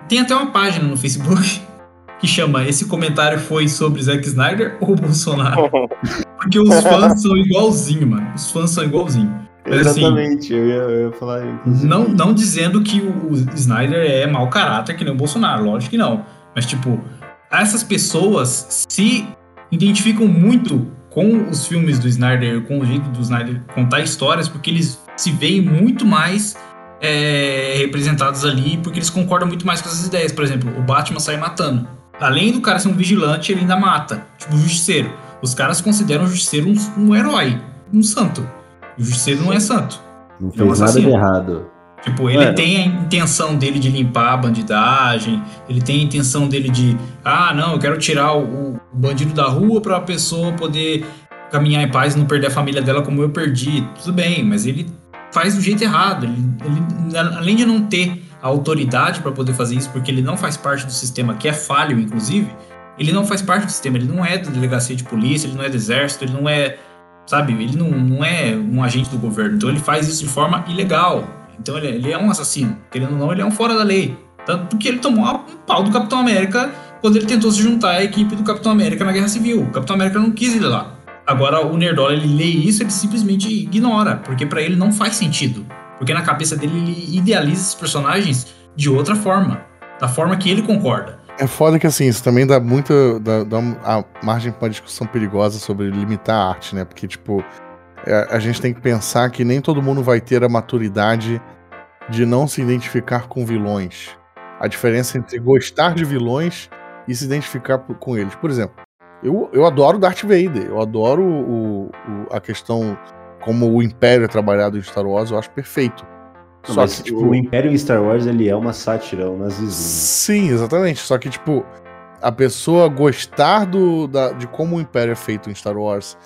Tem até uma página no Facebook [LAUGHS] que chama Esse comentário foi sobre Zack Snyder ou Bolsonaro? [LAUGHS] Porque os fãs são igualzinho, mano. Os fãs são igualzinho. Mas, assim, Exatamente, eu, ia, eu ia falar inclusive. não, não dizendo que o Snyder é mau caráter que nem o Bolsonaro, lógico que não. Mas, tipo, essas pessoas se identificam muito com os filmes do Snyder, com o jeito do Snyder contar histórias, porque eles se veem muito mais é, representados ali, porque eles concordam muito mais com essas ideias. Por exemplo, o Batman sai matando. Além do cara ser um vigilante, ele ainda mata. Tipo, o justiceiro. Os caras consideram o justiceiro um, um herói, um santo. O justiceiro não é santo. Não Ele é um fez nada de errado. Tipo, ele tem a intenção dele de limpar a bandidagem, ele tem a intenção dele de, ah, não, eu quero tirar o, o bandido da rua pra pessoa poder caminhar em paz e não perder a família dela como eu perdi. Tudo bem, mas ele faz do jeito errado. Ele, ele, além de não ter a autoridade pra poder fazer isso, porque ele não faz parte do sistema, que é falho, inclusive, ele não faz parte do sistema, ele não é da delegacia de polícia, ele não é do exército, ele não é, sabe, ele não, não é um agente do governo. Então ele faz isso de forma ilegal. Então ele, ele é um assassino. Querendo ou não, ele é um fora da lei. Tanto que ele tomou um pau do Capitão América quando ele tentou se juntar à equipe do Capitão América na Guerra Civil. O Capitão América não quis ir lá. Agora o Nerdola ele lê isso, ele simplesmente ignora, porque pra ele não faz sentido. Porque na cabeça dele ele idealiza esses personagens de outra forma, da forma que ele concorda. É foda que assim, isso também dá muita. dá, dá a margem pra uma discussão perigosa sobre limitar a arte, né? Porque, tipo, é, a gente tem que pensar que nem todo mundo vai ter a maturidade de não se identificar com vilões. A diferença entre gostar de vilões e se identificar com eles. Por exemplo, eu, eu adoro Darth Vader, eu adoro o- o- a questão como o Império é trabalhado em Star Wars, eu acho perfeito. Não, Só que, tipo, o Império em Star Wars ele é uma sátira, um nazismo. Sim, exatamente. Só que, tipo, a pessoa gostar do, da- de como o Império é feito em Star Wars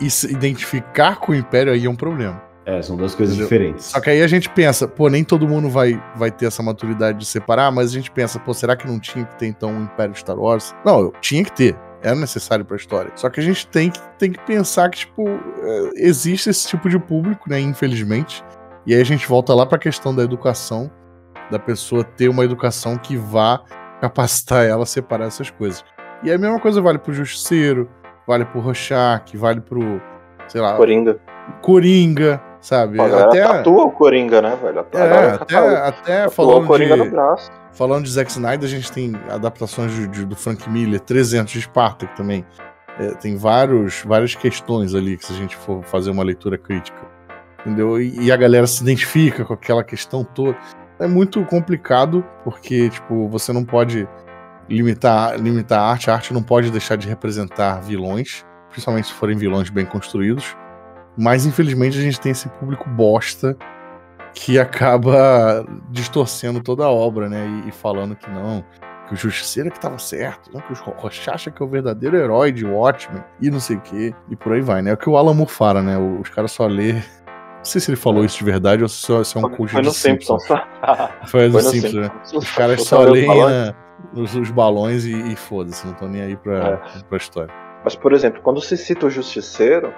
e se identificar com o Império aí é um problema. É, são duas coisas Entendeu? diferentes. Só que aí a gente pensa, pô, nem todo mundo vai, vai ter essa maturidade de separar, mas a gente pensa, pô, será que não tinha que ter então um Império Star Wars? Não, tinha que ter. Era necessário pra história. Só que a gente tem que, tem que pensar que, tipo, é, existe esse tipo de público, né? Infelizmente. E aí a gente volta lá pra questão da educação, da pessoa ter uma educação que vá capacitar ela a separar essas coisas. E a mesma coisa vale pro Justiceiro, vale pro Rorschach, vale pro, sei lá, Coringa. Coringa, sabe? Até, tatua o Coringa, né, velho? A é, até, tatua- até falando o Coringa no de, braço. falando de Zack Snyder, a gente tem adaptações de- de- do Frank Miller, 300 de Spartak também. É, tem vários, várias questões ali que se a gente for fazer uma leitura crítica. Entendeu? E, e a galera se identifica com aquela questão toda. É muito complicado, porque, tipo, você não pode limitar, limitar a arte. A arte não pode deixar de representar vilões, principalmente se forem vilões bem construídos. Mas, infelizmente, a gente tem esse público bosta que acaba distorcendo toda a obra, né? E, e falando que não, que o Justiceiro é que tava certo, não, que o Rochacha que é o verdadeiro herói de Watchmen, e não sei o que, e por aí vai, né? É o que o Alan Moore fala, né? Os caras só lê. Não sei se ele falou isso de verdade ou se se é um coach foi de [LAUGHS] no Simpsons. Foi Foi no Simpsons, né? Simpsons. Os caras só leem falando. Os, os balões e, e foda-se, não estão nem aí pra, pra história. Mas, por exemplo, quando se cita o Justiceiro,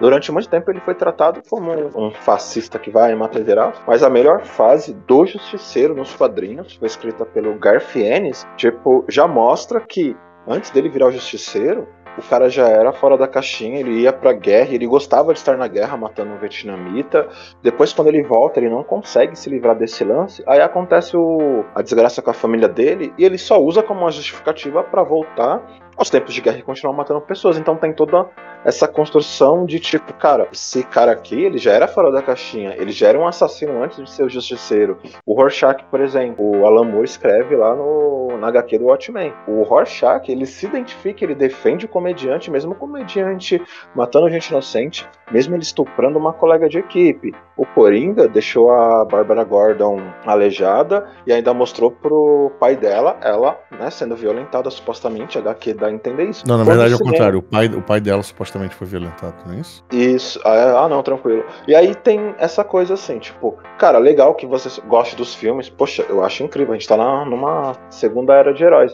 durante muito tempo ele foi tratado como um, fascista que vai e mata geral. Mas a melhor fase do Justiceiro nos quadrinhos foi escrita pelo Garth Ennis, tipo, já mostra que antes dele virar o Justiceiro, o cara já era fora da caixinha, ele ia pra guerra, ele gostava de estar na guerra matando um vietnamita. Depois, quando ele volta, ele não consegue se livrar desse lance. Aí acontece o, a desgraça com a família dele e ele só usa como uma justificativa pra voltar aos tempos de guerra e continuar matando pessoas. Então tem toda essa construção de tipo, cara, esse cara aqui, ele já era fora da caixinha, ele já era um assassino antes de ser o justiceiro. O Rorschach, por exemplo, o Alan Moore escreve lá no, na HQ do Watchmen. O Rorschach, ele se identifica, ele defende o comediante, mesmo o comediante matando gente inocente, mesmo ele estuprando uma colega de equipe. O Coringa deixou a Barbara Gordon aleijada e ainda mostrou pro pai dela, ela, né, sendo violentada supostamente, a HQ dá a entender isso. Não, na verdade é o contrário, o pai, o pai dela supostamente foi violentado, não é isso? Isso, ah, não, tranquilo. E aí tem essa coisa assim, tipo, cara, legal que você goste dos filmes, poxa, eu acho incrível, a gente tá na, numa segunda era de heróis.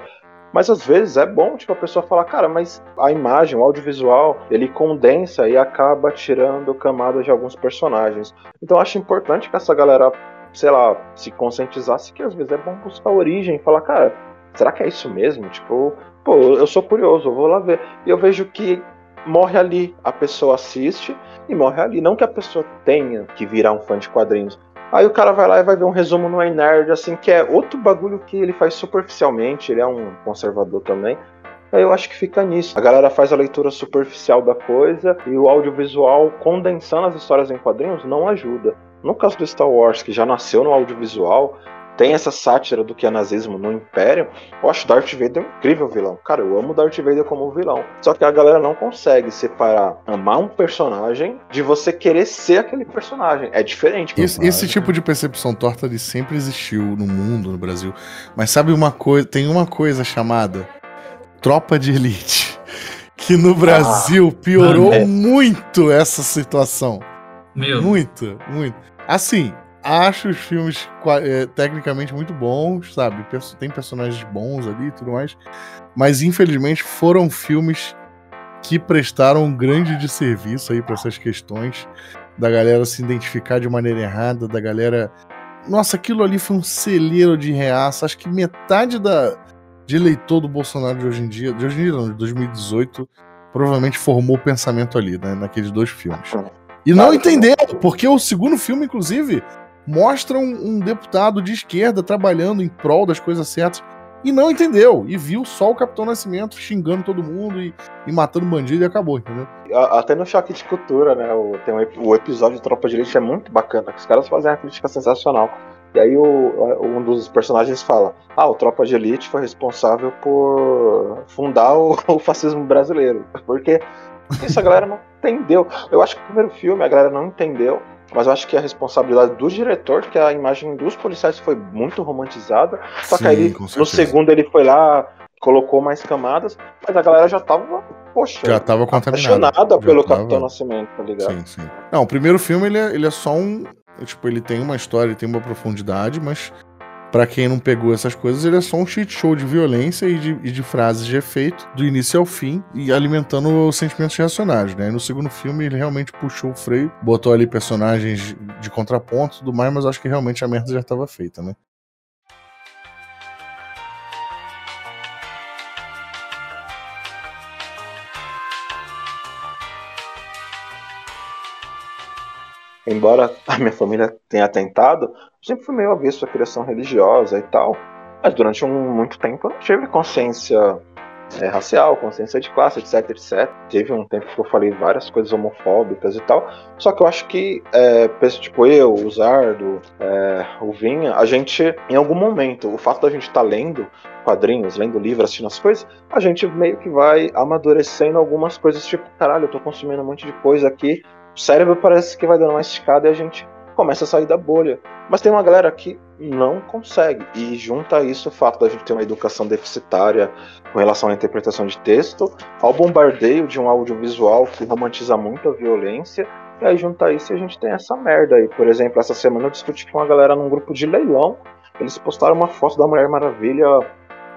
Mas às vezes é bom, tipo, a pessoa falar, cara, mas a imagem, o audiovisual, ele condensa e acaba tirando camadas de alguns personagens. Então eu acho importante que essa galera, sei lá, se conscientizasse que às vezes é bom buscar a origem e falar, cara, será que é isso mesmo? Tipo, pô, eu sou curioso, eu vou lá ver. E eu vejo que morre ali, a pessoa assiste e morre ali. Não que a pessoa tenha que virar um fã de quadrinhos, Aí o cara vai lá e vai ver um resumo no iNerd, assim, que é outro bagulho que ele faz superficialmente, ele é um conservador também. Aí eu acho que fica nisso. A galera faz a leitura superficial da coisa e o audiovisual condensando as histórias em quadrinhos não ajuda. No caso do Star Wars, que já nasceu no audiovisual, tem essa sátira do que é nazismo no Império, eu acho Darth Vader um incrível vilão. Cara, eu amo Darth Vader como vilão. Só que a galera não consegue separar amar um personagem de você querer ser aquele personagem. É diferente. Esse, esse tipo de percepção torta de sempre existiu no mundo, no Brasil. Mas sabe uma coisa? Tem uma coisa chamada Tropa de Elite. [LAUGHS] Que no Brasil ah, piorou é. muito essa situação. Meu. Muito, muito. Assim, acho os filmes é, tecnicamente muito bons, sabe? Tem personagens bons ali e tudo mais. Mas infelizmente foram filmes que prestaram um grande de serviço aí para essas questões da galera se identificar de maneira errada, da galera. Nossa, aquilo ali foi um celeiro de reaça. Acho que metade da de eleitor do Bolsonaro de hoje em dia, de hoje em dia não, de 2018, provavelmente formou o pensamento ali, né, naqueles dois filmes. E não entendeu, porque o segundo filme, inclusive, mostra um, deputado de esquerda trabalhando em prol das coisas certas e não entendeu. E viu só o Capitão Nascimento xingando todo mundo e, e matando bandido e acabou, entendeu? Até no Choque de Cultura, né? O, tem um, o episódio de Tropa de Elite é muito bacana, os caras fazem uma crítica sensacional. E aí o, um dos personagens fala: Ah, o Tropa de Elite foi responsável por fundar o, [LAUGHS] o fascismo brasileiro. Porque isso a galera não entendeu. Eu acho que o primeiro filme a galera não entendeu mas eu acho que a responsabilidade do diretor, que a imagem dos policiais foi muito romantizada. Só Sim, que aí no segundo ele foi lá, colocou mais camadas, mas a galera já tava, poxa, já tava contaminada já pelo tava... Capitão Nascimento, tá ligado? Sim, sim. Não, o primeiro filme ele é, ele é só um. Tipo, ele tem uma história, ele tem uma profundidade, mas para quem não pegou essas coisas, ele é só um shit show de violência e de, e de, frases de efeito, do início ao fim, e alimentando os sentimentos reacionários, né? E no segundo filme, ele realmente puxou o freio, botou ali personagens de contraponto e tudo mais, mas acho que realmente a merda já estava feita, né? embora a minha família tenha tentado, sempre fui meio avesso à criação religiosa e tal. Mas durante um, muito tempo eu não tive consciência é, racial, consciência de classe, etc, etc. Teve um tempo que eu falei várias coisas homofóbicas e tal. Só que eu acho que, é, tipo eu, o Zardo, é, o Vinha, a gente, em algum momento, o fato da gente estar tá lendo quadrinhos, lendo livros, assistindo as coisas, a gente meio que vai amadurecendo algumas coisas, tipo, caralho, eu tô consumindo um monte de coisa aqui, o cérebro parece que vai dando uma esticada e a gente começa a sair da bolha. Mas tem uma galera que não consegue. E junta isso o fato da gente ter uma educação deficitária com relação à interpretação de texto, ao bombardeio de um audiovisual que romantiza muito a violência. E aí junta isso e a gente tem essa merda aí. Por exemplo, essa semana eu discuti com uma galera num grupo de leilão. Eles postaram uma foto da Mulher Maravilha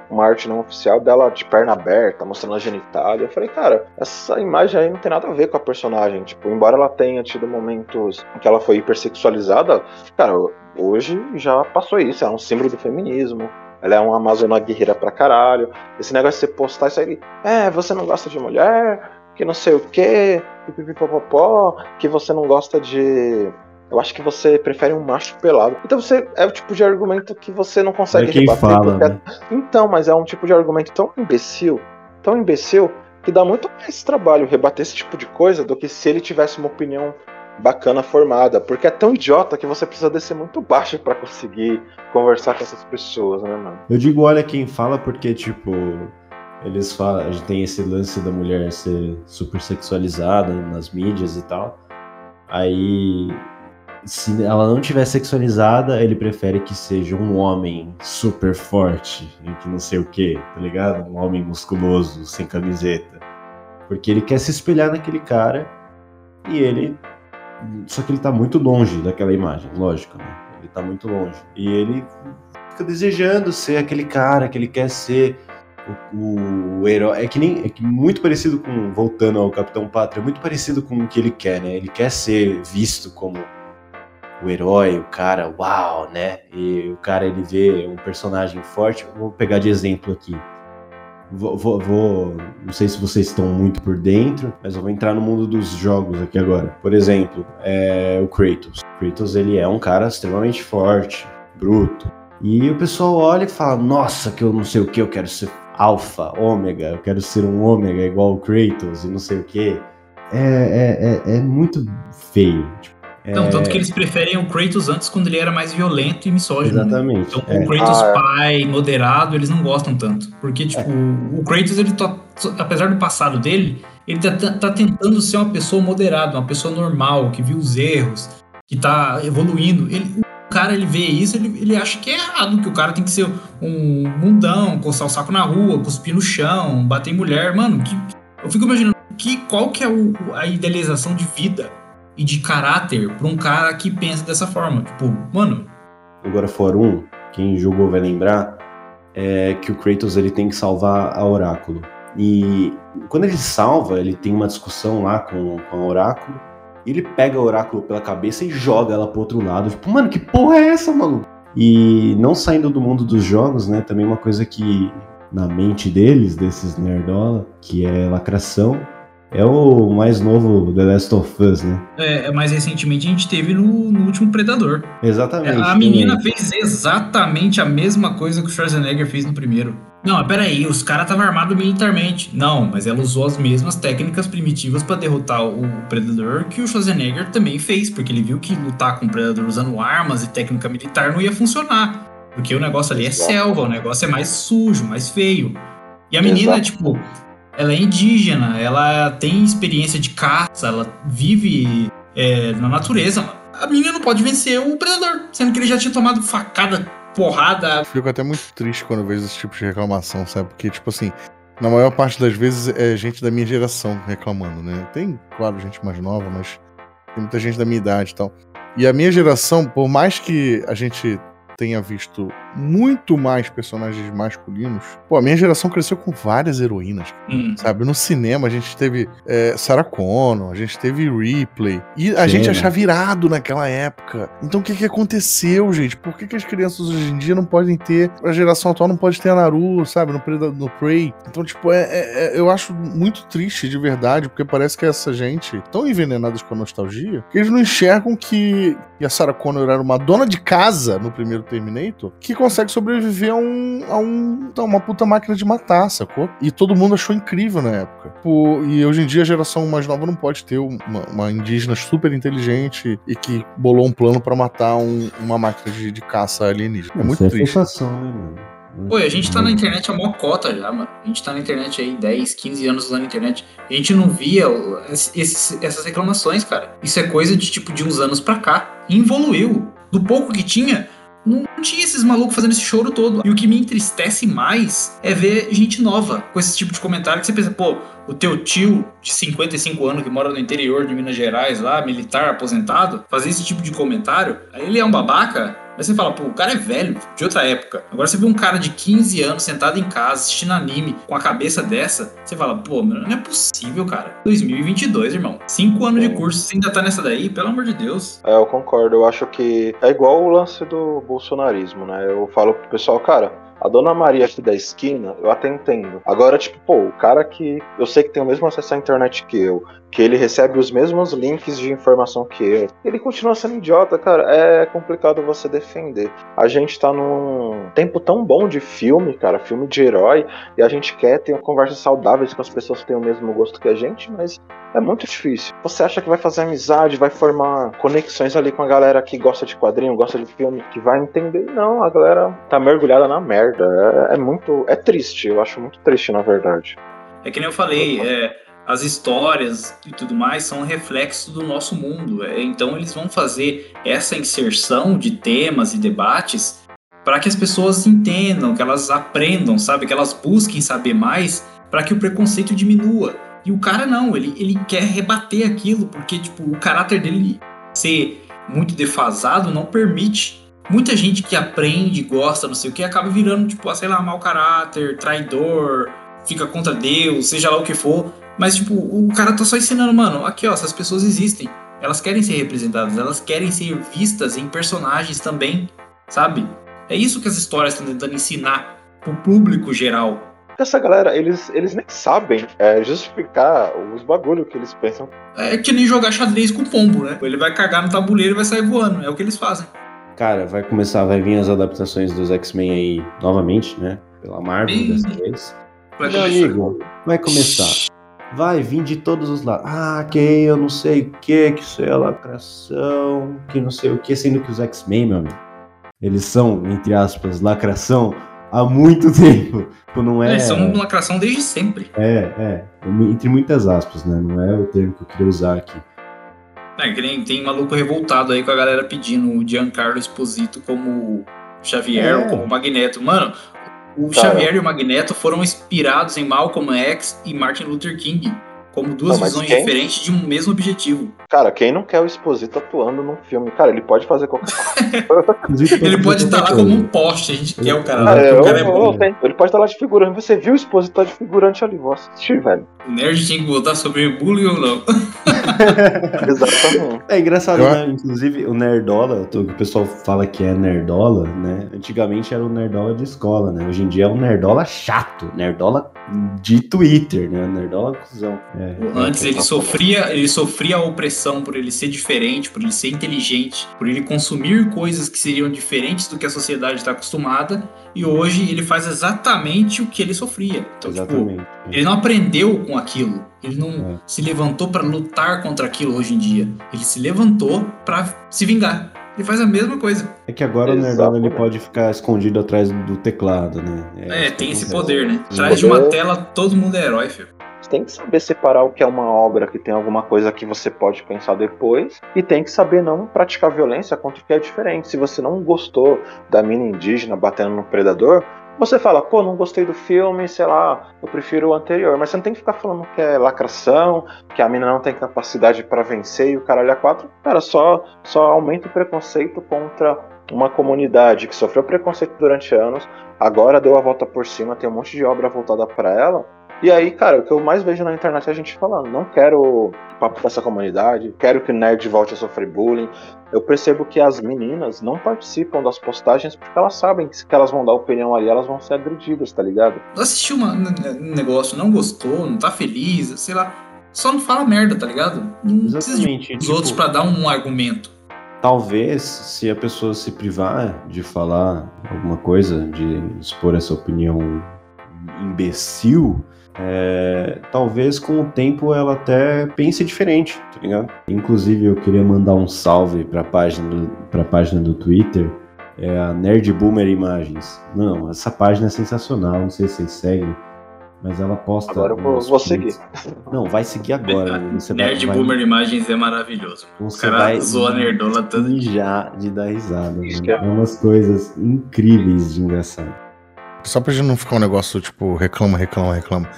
uma arte não oficial dela de perna aberta, mostrando a genitália. Eu falei, cara, essa imagem aí não tem nada a ver com a personagem. Tipo, embora ela tenha tido momentos em que ela foi hipersexualizada, cara, hoje já passou isso. É um símbolo do feminismo. Ela é uma amazona guerreira pra caralho. Esse negócio de você postar isso aí, é, você não gosta de mulher, que não sei o quê, que você não gosta de eu acho que você prefere um macho pelado. Então você é o tipo de argumento que você não consegue é quem rebater. Fala, porque... né? Então, mas é um tipo de argumento tão imbecil tão imbecil que dá muito mais trabalho rebater esse tipo de coisa do que se ele tivesse uma opinião bacana formada, porque é tão idiota que você precisa descer muito baixo para conseguir conversar com essas pessoas, né, mano? Eu digo olha quem fala porque, tipo, eles falam, a gente tem esse lance da mulher ser super sexualizada nas mídias e tal. Aí, se ela não tiver sexualizada, ele prefere que seja um homem super forte que não sei o que, tá ligado? Um homem musculoso, sem camiseta. Porque ele quer se espelhar naquele cara e ele. Só que ele tá muito longe daquela imagem, lógico, né? Ele tá muito longe. E ele fica desejando ser aquele cara que ele quer ser o, o, herói. É que nem. É que muito parecido com. Voltando ao Capitão Pátria, é muito parecido com o que ele quer, né? Ele quer ser visto como o herói, o cara, uau, né? E o cara ele vê um personagem forte. Vou pegar de exemplo aqui. Vou, vou, vou, não sei se vocês estão muito por dentro, mas eu vou entrar no mundo dos jogos aqui agora. Por exemplo, é o Kratos. Kratos ele é um cara extremamente forte, bruto. E o pessoal olha e fala: Nossa, que eu não sei o que, eu quero ser alfa, ômega, eu quero ser um ômega igual o Kratos e não sei o que. É, é, é, é, muito feio. Tipo, então, tanto que eles preferem o Kratos antes quando ele era mais violento e misógino. Exatamente. Então, o Kratos ah, pai, moderado, eles não gostam tanto. Porque, tipo, o Kratos, ele tá, apesar do passado dele, ele tá, tá tentando ser uma pessoa moderada, uma pessoa normal, que viu os erros, que tá evoluindo. Ele, cara ele vê isso, ele, ele acha que é errado, que o cara tem que ser um mundão, coçar o saco na rua, cuspir no chão, bater em mulher. Mano, que, eu fico imaginando que, qual que é o, a idealização de vida e de caráter pra um cara que pensa dessa forma. Tipo, mano. Agora for um, quem jogou vai lembrar, é que o Kratos ele tem que salvar a Oráculo. E quando ele salva, ele tem uma discussão lá com, com a Oráculo ele pega o oráculo pela cabeça e joga ela pro outro lado. Tipo, mano, que porra é essa, mano? E não saindo do mundo dos jogos, né? Também uma coisa que na mente deles, desses nerdola, que é lacração, é o mais novo The Last of Us, né? É, mais recentemente a gente teve no, no último Predador. Exatamente. A menina também. fez exatamente a mesma coisa que o Schwarzenegger fez no primeiro. Não, mas peraí, os caras estavam armados militarmente. Não, mas ela usou as mesmas técnicas primitivas para derrotar o Predador que o Schwarzenegger também fez, porque ele viu que lutar com o Predador usando armas e técnica militar não ia funcionar. Porque o negócio ali é selva, o negócio é mais sujo, mais feio. E a menina, Exato. tipo, ela é indígena, ela tem experiência de caça, ela vive é, na natureza. A menina não pode vencer o Predador, sendo que ele já tinha tomado facada porrada. Fico até muito triste quando vejo esse tipo de reclamação, sabe? Porque, tipo assim, na maior parte das vezes é gente da minha geração reclamando, né? Tem, claro, gente mais nova, mas tem muita gente da minha idade e tal. E a minha geração, por mais que a gente tenha visto muito mais personagens masculinos. Pô, a minha geração cresceu com várias heroínas, hum. sabe? No cinema a gente teve é, Sarah Connor, a gente teve Ripley, e a Sim, gente achava virado naquela época. Então o que que aconteceu, gente? Por que, que as crianças hoje em dia não podem ter, a geração atual não pode ter a Naru, sabe? No, no Prey. Então, tipo, é, é, é, eu acho muito triste de verdade, porque parece que essa gente tão envenenados com a nostalgia que eles não enxergam que, que a Sarah Connor era uma dona de casa no primeiro Terminator que consegue sobreviver a, um, a, um, a uma puta máquina de matar, sacou? E todo mundo achou incrível na época. Pô, e hoje em dia a geração mais nova não pode ter uma, uma indígena super inteligente e que bolou um plano para matar um, uma máquina de, de, caça alienígena. É muito é triste. Sensação, né, mano? Pô, a gente tá na internet a maior cota já, mano. A gente tá na internet aí 10, 15 anos usando a internet. A gente não via esses, essas reclamações, cara. Isso é coisa de tipo de uns anos pra cá. E evoluiu. Do pouco que tinha, não tinha esses malucos fazendo esse choro todo. E o que me entristece mais é ver gente nova com esse tipo de comentário que você pensa, pô, o teu tio de 55 anos que mora no interior de Minas Gerais, lá, militar aposentado, fazer esse tipo de comentário, ele é um babaca. Mas você fala, pô, o cara é velho, de outra época. Agora você vê um cara de 15 anos sentado em casa assistindo anime com a cabeça dessa, você fala, pô, não é possível, cara. 2022, irmão. Cinco anos de curso, você ainda tá nessa daí, pelo amor de Deus. É, eu concordo. Eu acho que é igual o lance do bolsonarismo, né? Eu falo pro pessoal, cara, A Dona Maria aqui da esquina, eu até entendo. Agora, tipo, pô, o cara que eu sei que tem o mesmo acesso à internet que eu, que ele recebe os mesmos links de informação que eu, ele continua sendo idiota, cara. É complicado você defender. A gente tá num tempo tão bom de filme, cara, filme de herói, e a gente quer ter conversas saudáveis com as pessoas que têm o mesmo gosto que a gente, mas é muito difícil. Você acha que vai fazer amizade, vai formar conexões ali com a galera que gosta de quadrinho, gosta de filme, que vai entender? Não, a galera tá mergulhada na merda. É, é muito. É triste, eu acho muito triste, na verdade. É que nem eu falei, é, as histórias e tudo mais são um reflexo do nosso mundo. É, então eles vão fazer essa inserção de temas e debates para que as pessoas entendam, que elas aprendam, sabe, que elas busquem saber mais para que o preconceito diminua. E o cara não, ele, ele quer rebater aquilo, porque tipo, o caráter dele ser muito defasado não permite. Muita gente que aprende, gosta, não sei o que, acaba virando, tipo, ah, sei lá, mau caráter, traidor, fica contra Deus, seja lá o que for. Mas, tipo, o cara tá só ensinando, mano, aqui ó, essas pessoas existem. Elas querem ser representadas, elas querem ser vistas em personagens também, sabe? É isso que as histórias estão tentando ensinar pro público geral essa galera, eles, eles nem sabem é, justificar os bagulho que eles pensam. É que nem jogar xadrez com pombo, né? Ele vai cagar no tabuleiro e vai sair voando. É o que eles fazem. Cara, vai começar, vai vir as adaptações dos X-Men aí novamente, né? Pela Marvel dessa vez. Vai Meu amigo, vai começar. Vai vir de todos os lados. Ah, que eu não sei o que, que isso é lacração, que não sei o que, sendo que os X-Men, meu amigo, eles são, entre aspas, lacração há muito [LAUGHS] tempo. Tipo, não é... Eles são uma lacração desde sempre. É, é. Entre muitas aspas, né? Não é o termo que eu queria usar aqui. É, que nem tem maluco revoltado aí com a galera pedindo o Giancarlo Esposito como Xavier é. ou como Magneto. Mano, o tá. Xavier e o Magneto foram inspirados em Malcolm X e Martin Luther King como duas não, visões quem... diferentes de um mesmo objetivo. Cara, quem não quer o Exposito atuando num filme? Cara, ele pode fazer qualquer coisa. [LAUGHS] ele pode estar lá como um poste, a gente quer o cara lá, é, o cara é bom. Ele pode estar lá de figurante. Você viu o Exposito tá de figurante ali, vou assistir, velho. O nerd tinha que botar sobre bullying ou não. [LAUGHS] Exatamente. É engraçado, né? Inclusive, o Nerdola, o que o pessoal fala que é Nerdola, né? Antigamente era o Nerdola de escola, né? Hoje em dia é um Nerdola chato, Nerdola de Twitter, né? Nerdola cuzão. É, Antes ele sofria, ele sofria a opressão por ele ser diferente, por ele ser inteligente, por ele consumir coisas que seriam diferentes do que a sociedade está acostumada, e hoje ele faz exatamente o que ele sofria. Então, tipo, exatamente. Tipo, ele não aprendeu com aquilo. Ele não é. se levantou para lutar contra aquilo hoje em dia. Ele se levantou para se vingar. Ele faz a mesma coisa. É que agora Exatamente. o Nerdola ele pode ficar escondido atrás do teclado, né? É, é tem esse poder, né? Atrás de uma tela, todo mundo é herói, filho. Você tem que saber separar o que é uma obra que tem alguma coisa que você pode pensar depois e tem que saber não praticar violência contra o que é diferente. Se você não gostou da mina indígena batendo no predador, você fala, pô, não gostei do filme, sei lá, eu prefiro o anterior. Mas você não tem que ficar falando que é lacração, que a mina não tem capacidade para vencer e o caralho é quatro. Cara, só, só aumenta o preconceito contra uma comunidade que sofreu preconceito durante anos, agora deu a volta por cima, tem um monte de obra voltada para ela. E aí, cara, o que eu mais vejo na internet é a gente falando, não quero papo com essa comunidade, quero que o nerd volte a sofrer bullying. Eu percebo que as meninas não participam das postagens porque elas sabem que se elas vão dar opinião ali, elas vão ser agredidas, tá ligado? Assistiu uma, um negócio, não gostou, não tá feliz, sei lá, só não fala merda, tá ligado? Não Exatamente. precisa de tipo, outros para dar um argumento. Talvez, se a pessoa se privar de falar alguma coisa, de expor essa opinião imbecil, é, talvez com o tempo ela até pense diferente, tá ligado? Inclusive eu queria mandar um salve para a página, do, página do Twitter, é a Nerd Boomer Imagens. Não, essa página é sensacional, não sei se vocês seguem, mas ela posta. Agora eu vou, vou seguir. Não, vai seguir agora. [LAUGHS] Você Nerd vai, Boomer Imagens é maravilhoso. Você o cara vai zoa nerdola tanto. Já de dar risada. Né? É umas coisas incríveis de engraçado. Só pra gente não ficar um negócio tipo reclama, reclama, reclama.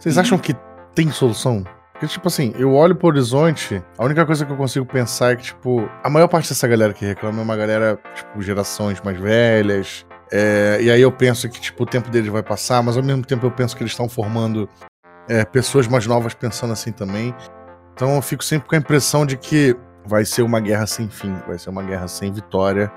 Vocês acham que tem solução? Porque, tipo assim, eu olho pro horizonte, a única coisa que eu consigo pensar é que, tipo, a maior parte dessa galera que reclama é uma galera, tipo, gerações mais velhas. É, e aí eu penso que, tipo, o tempo deles vai passar, mas ao mesmo tempo eu penso que eles estão formando é, pessoas mais novas pensando assim também. Então eu fico sempre com a impressão de que vai ser uma guerra sem fim, vai ser uma guerra sem vitória.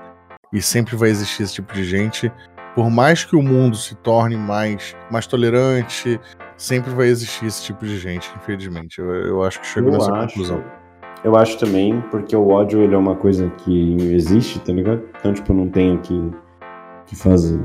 E sempre vai existir esse tipo de gente. Por mais que o mundo se torne mais, mais tolerante, sempre vai existir esse tipo de gente, infelizmente. Eu, eu acho que chegou nessa acho- conclusão. Eu acho também, porque o ódio ele é uma coisa que existe, tá ligado? Então, tipo, não tenho que, que fazer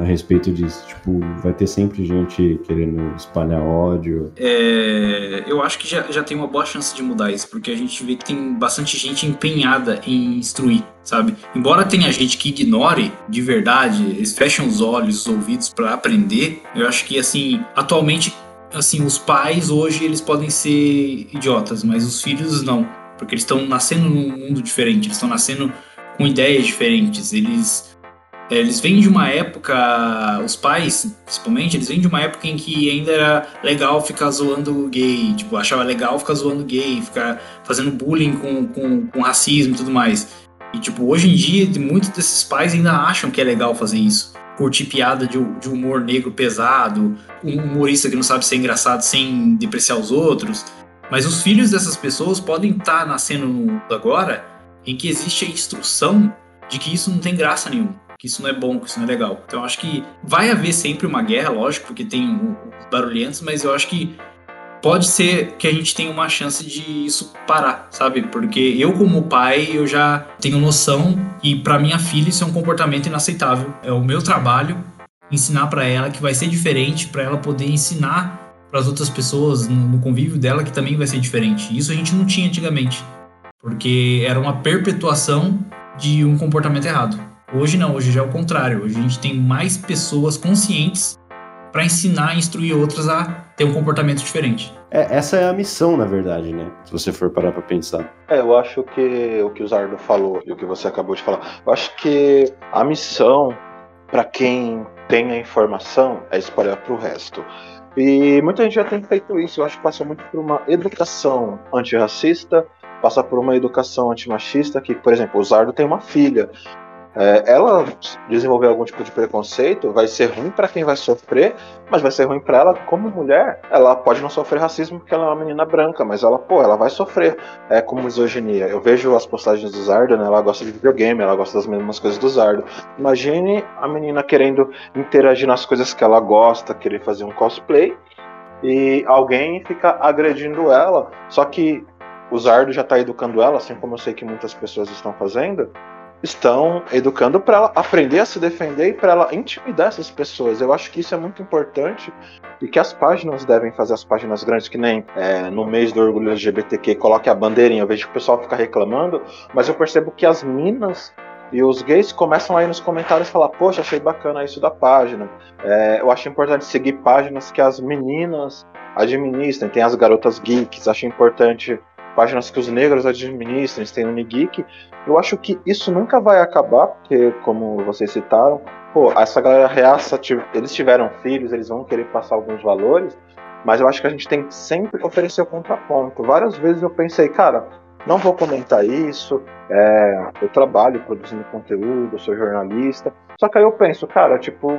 a respeito disso. Tipo, vai ter sempre gente querendo espalhar ódio. É, eu acho que já, já tem uma boa chance de mudar isso, porque a gente vê que tem bastante gente empenhada em instruir, sabe? Embora tenha gente que ignore de verdade, eles fecham os olhos, os ouvidos pra aprender, eu acho que, assim, atualmente, assim, os pais hoje eles podem ser idiotas, mas os filhos não, porque eles estão nascendo num mundo diferente, eles estão nascendo com ideias diferentes, eles eles vêm de uma época, os pais, principalmente, eles vêm de uma época em que ainda era legal ficar zoando gay, tipo, achava legal ficar zoando gay, ficar fazendo bullying com, com, com racismo e tudo mais. E, tipo, hoje em dia, muitos desses pais ainda acham que é legal fazer isso. Curtir piada de, de humor negro pesado, um humorista que não sabe ser engraçado sem depreciar os outros. Mas os filhos dessas pessoas podem estar nascendo no mundo agora em que existe a instrução de que isso não tem graça nenhuma que isso não é bom, que isso não é legal. Então eu acho que vai haver sempre uma guerra, lógico, porque tem os barulhentos, mas eu acho que pode ser que a gente tenha uma chance de isso parar, sabe? Porque eu como pai, eu já tenho noção que para minha filha isso é um comportamento inaceitável. É o meu trabalho ensinar para ela que vai ser diferente, para ela poder ensinar para as outras pessoas no convívio dela que também vai ser diferente. Isso a gente não tinha antigamente, porque era uma perpetuação de um comportamento errado. Hoje não, hoje já é o contrário. Hoje a gente tem mais pessoas conscientes para ensinar e instruir outras a ter um comportamento diferente. É, essa é a missão, na verdade, né? Se você for parar pra pensar. É, eu acho que o que o Zardo falou e o que você acabou de falar, eu acho que a missão para quem tem a informação é espalhar para o resto. E muita gente já tem feito isso. Eu acho que passa muito por uma educação antirracista, passa por uma educação antimachista, que, por exemplo, o Zardo tem uma filha. É, ela desenvolver algum tipo de preconceito vai ser ruim para quem vai sofrer, mas vai ser ruim para ela como mulher. Ela pode não sofrer racismo porque ela é uma menina branca, mas ela, pô, ela vai sofrer é, como misoginia. Eu vejo as postagens do Zardo, né? Ela gosta de videogame, ela gosta das mesmas coisas do Zardo. Imagine a menina querendo interagir nas coisas que ela gosta, querer fazer um cosplay e alguém fica agredindo ela. Só que o Zardo já está educando ela, assim como eu sei que muitas pessoas estão fazendo. Estão educando para ela aprender a se defender e para ela intimidar essas pessoas. Eu acho que isso é muito importante e que as páginas devem fazer as páginas grandes, que nem é, no mês do orgulho LGBTQ, coloque a bandeirinha. Eu vejo que o pessoal fica reclamando, mas eu percebo que as minas e os gays começam aí nos comentários falar: Poxa, achei bacana isso da página. É, eu acho importante seguir páginas que as meninas administrem, tem as garotas geeks, acho importante páginas que os negros administrem, tem o Unigeek. Eu acho que isso nunca vai acabar, porque, como vocês citaram, pô, essa galera reaça, eles tiveram filhos, eles vão querer passar alguns valores, mas eu acho que a gente tem que sempre oferecer o contraponto. Várias vezes eu pensei, cara, não vou comentar isso, é, eu trabalho produzindo conteúdo, sou jornalista, só que aí eu penso, cara, tipo,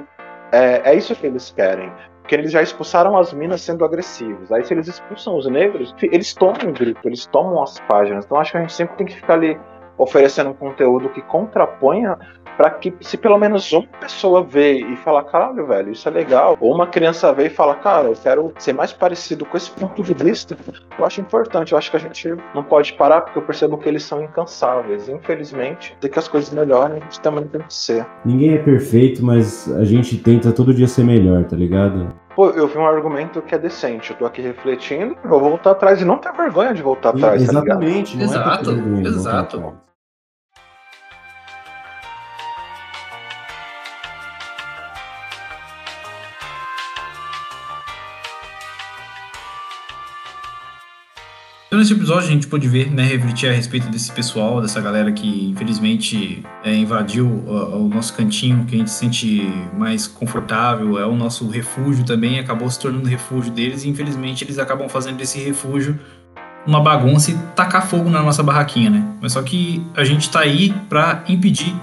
é, é isso que eles querem. Porque eles já expulsaram as minas sendo agressivos. Aí se eles expulsam os negros, eles tomam o grito, eles tomam as páginas. Então acho que a gente sempre tem que ficar ali oferecendo um conteúdo que contraponha para que se pelo menos uma pessoa vê e falar, caralho, velho, isso é legal. Ou uma criança vê e fala, cara, eu quero ser mais parecido com esse ponto de vista. Eu acho importante, eu acho que a gente não pode parar porque eu percebo que eles são incansáveis. Infelizmente, tem que as coisas melhorem, a gente também tem que ser. Ninguém é perfeito, mas a gente tenta todo dia ser melhor, tá ligado? Pô, eu vi um argumento que é decente. Eu tô aqui refletindo, eu vou voltar atrás e não ter vergonha de voltar atrás, tá ligado? Exatamente, não é Exato, nesse episódio a gente pôde ver, né, refletir a respeito desse pessoal, dessa galera que infelizmente é, invadiu uh, o nosso cantinho, que a gente se sente mais confortável, é o nosso refúgio também, acabou se tornando refúgio deles e infelizmente eles acabam fazendo desse refúgio uma bagunça e tacar fogo na nossa barraquinha, né? Mas só que a gente tá aí pra impedir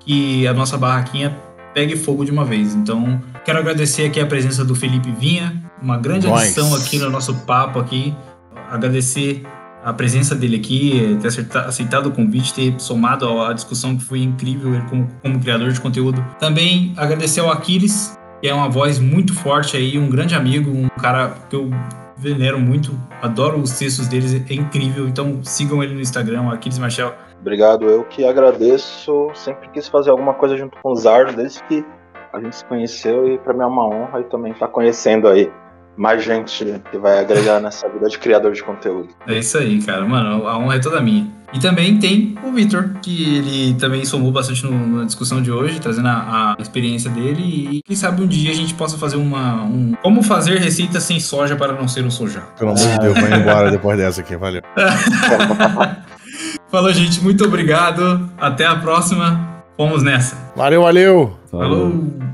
que a nossa barraquinha pegue fogo de uma vez. Então, quero agradecer aqui a presença do Felipe Vinha, uma grande Nós. adição aqui no nosso papo aqui. Agradecer a presença dele aqui, ter aceitado o convite, ter somado à discussão que foi incrível ele como, como criador de conteúdo. Também agradecer ao Aquiles, que é uma voz muito forte aí, um grande amigo, um cara que eu venero muito, adoro os textos deles, é incrível. Então sigam ele no Instagram, Aquiles Marcel. Obrigado, eu que agradeço. Sempre quis fazer alguma coisa junto com o Zardo, desde que a gente se conheceu e para mim é uma honra e também estar tá conhecendo aí mais gente que vai agregar nessa vida de criador de conteúdo. É isso aí, cara. Mano, a honra é toda minha. E também tem o Vitor, que ele também somou bastante no, na discussão de hoje, trazendo a, a, experiência dele. E quem sabe um dia a gente possa fazer uma. Um, como fazer receita sem soja para não ser um soja. Pelo amor de Deus, vai embora depois dessa aqui, valeu. [LAUGHS] Falou, gente. Muito obrigado. Até a próxima. Fomos nessa. Valeu, valeu. Falou. Falou.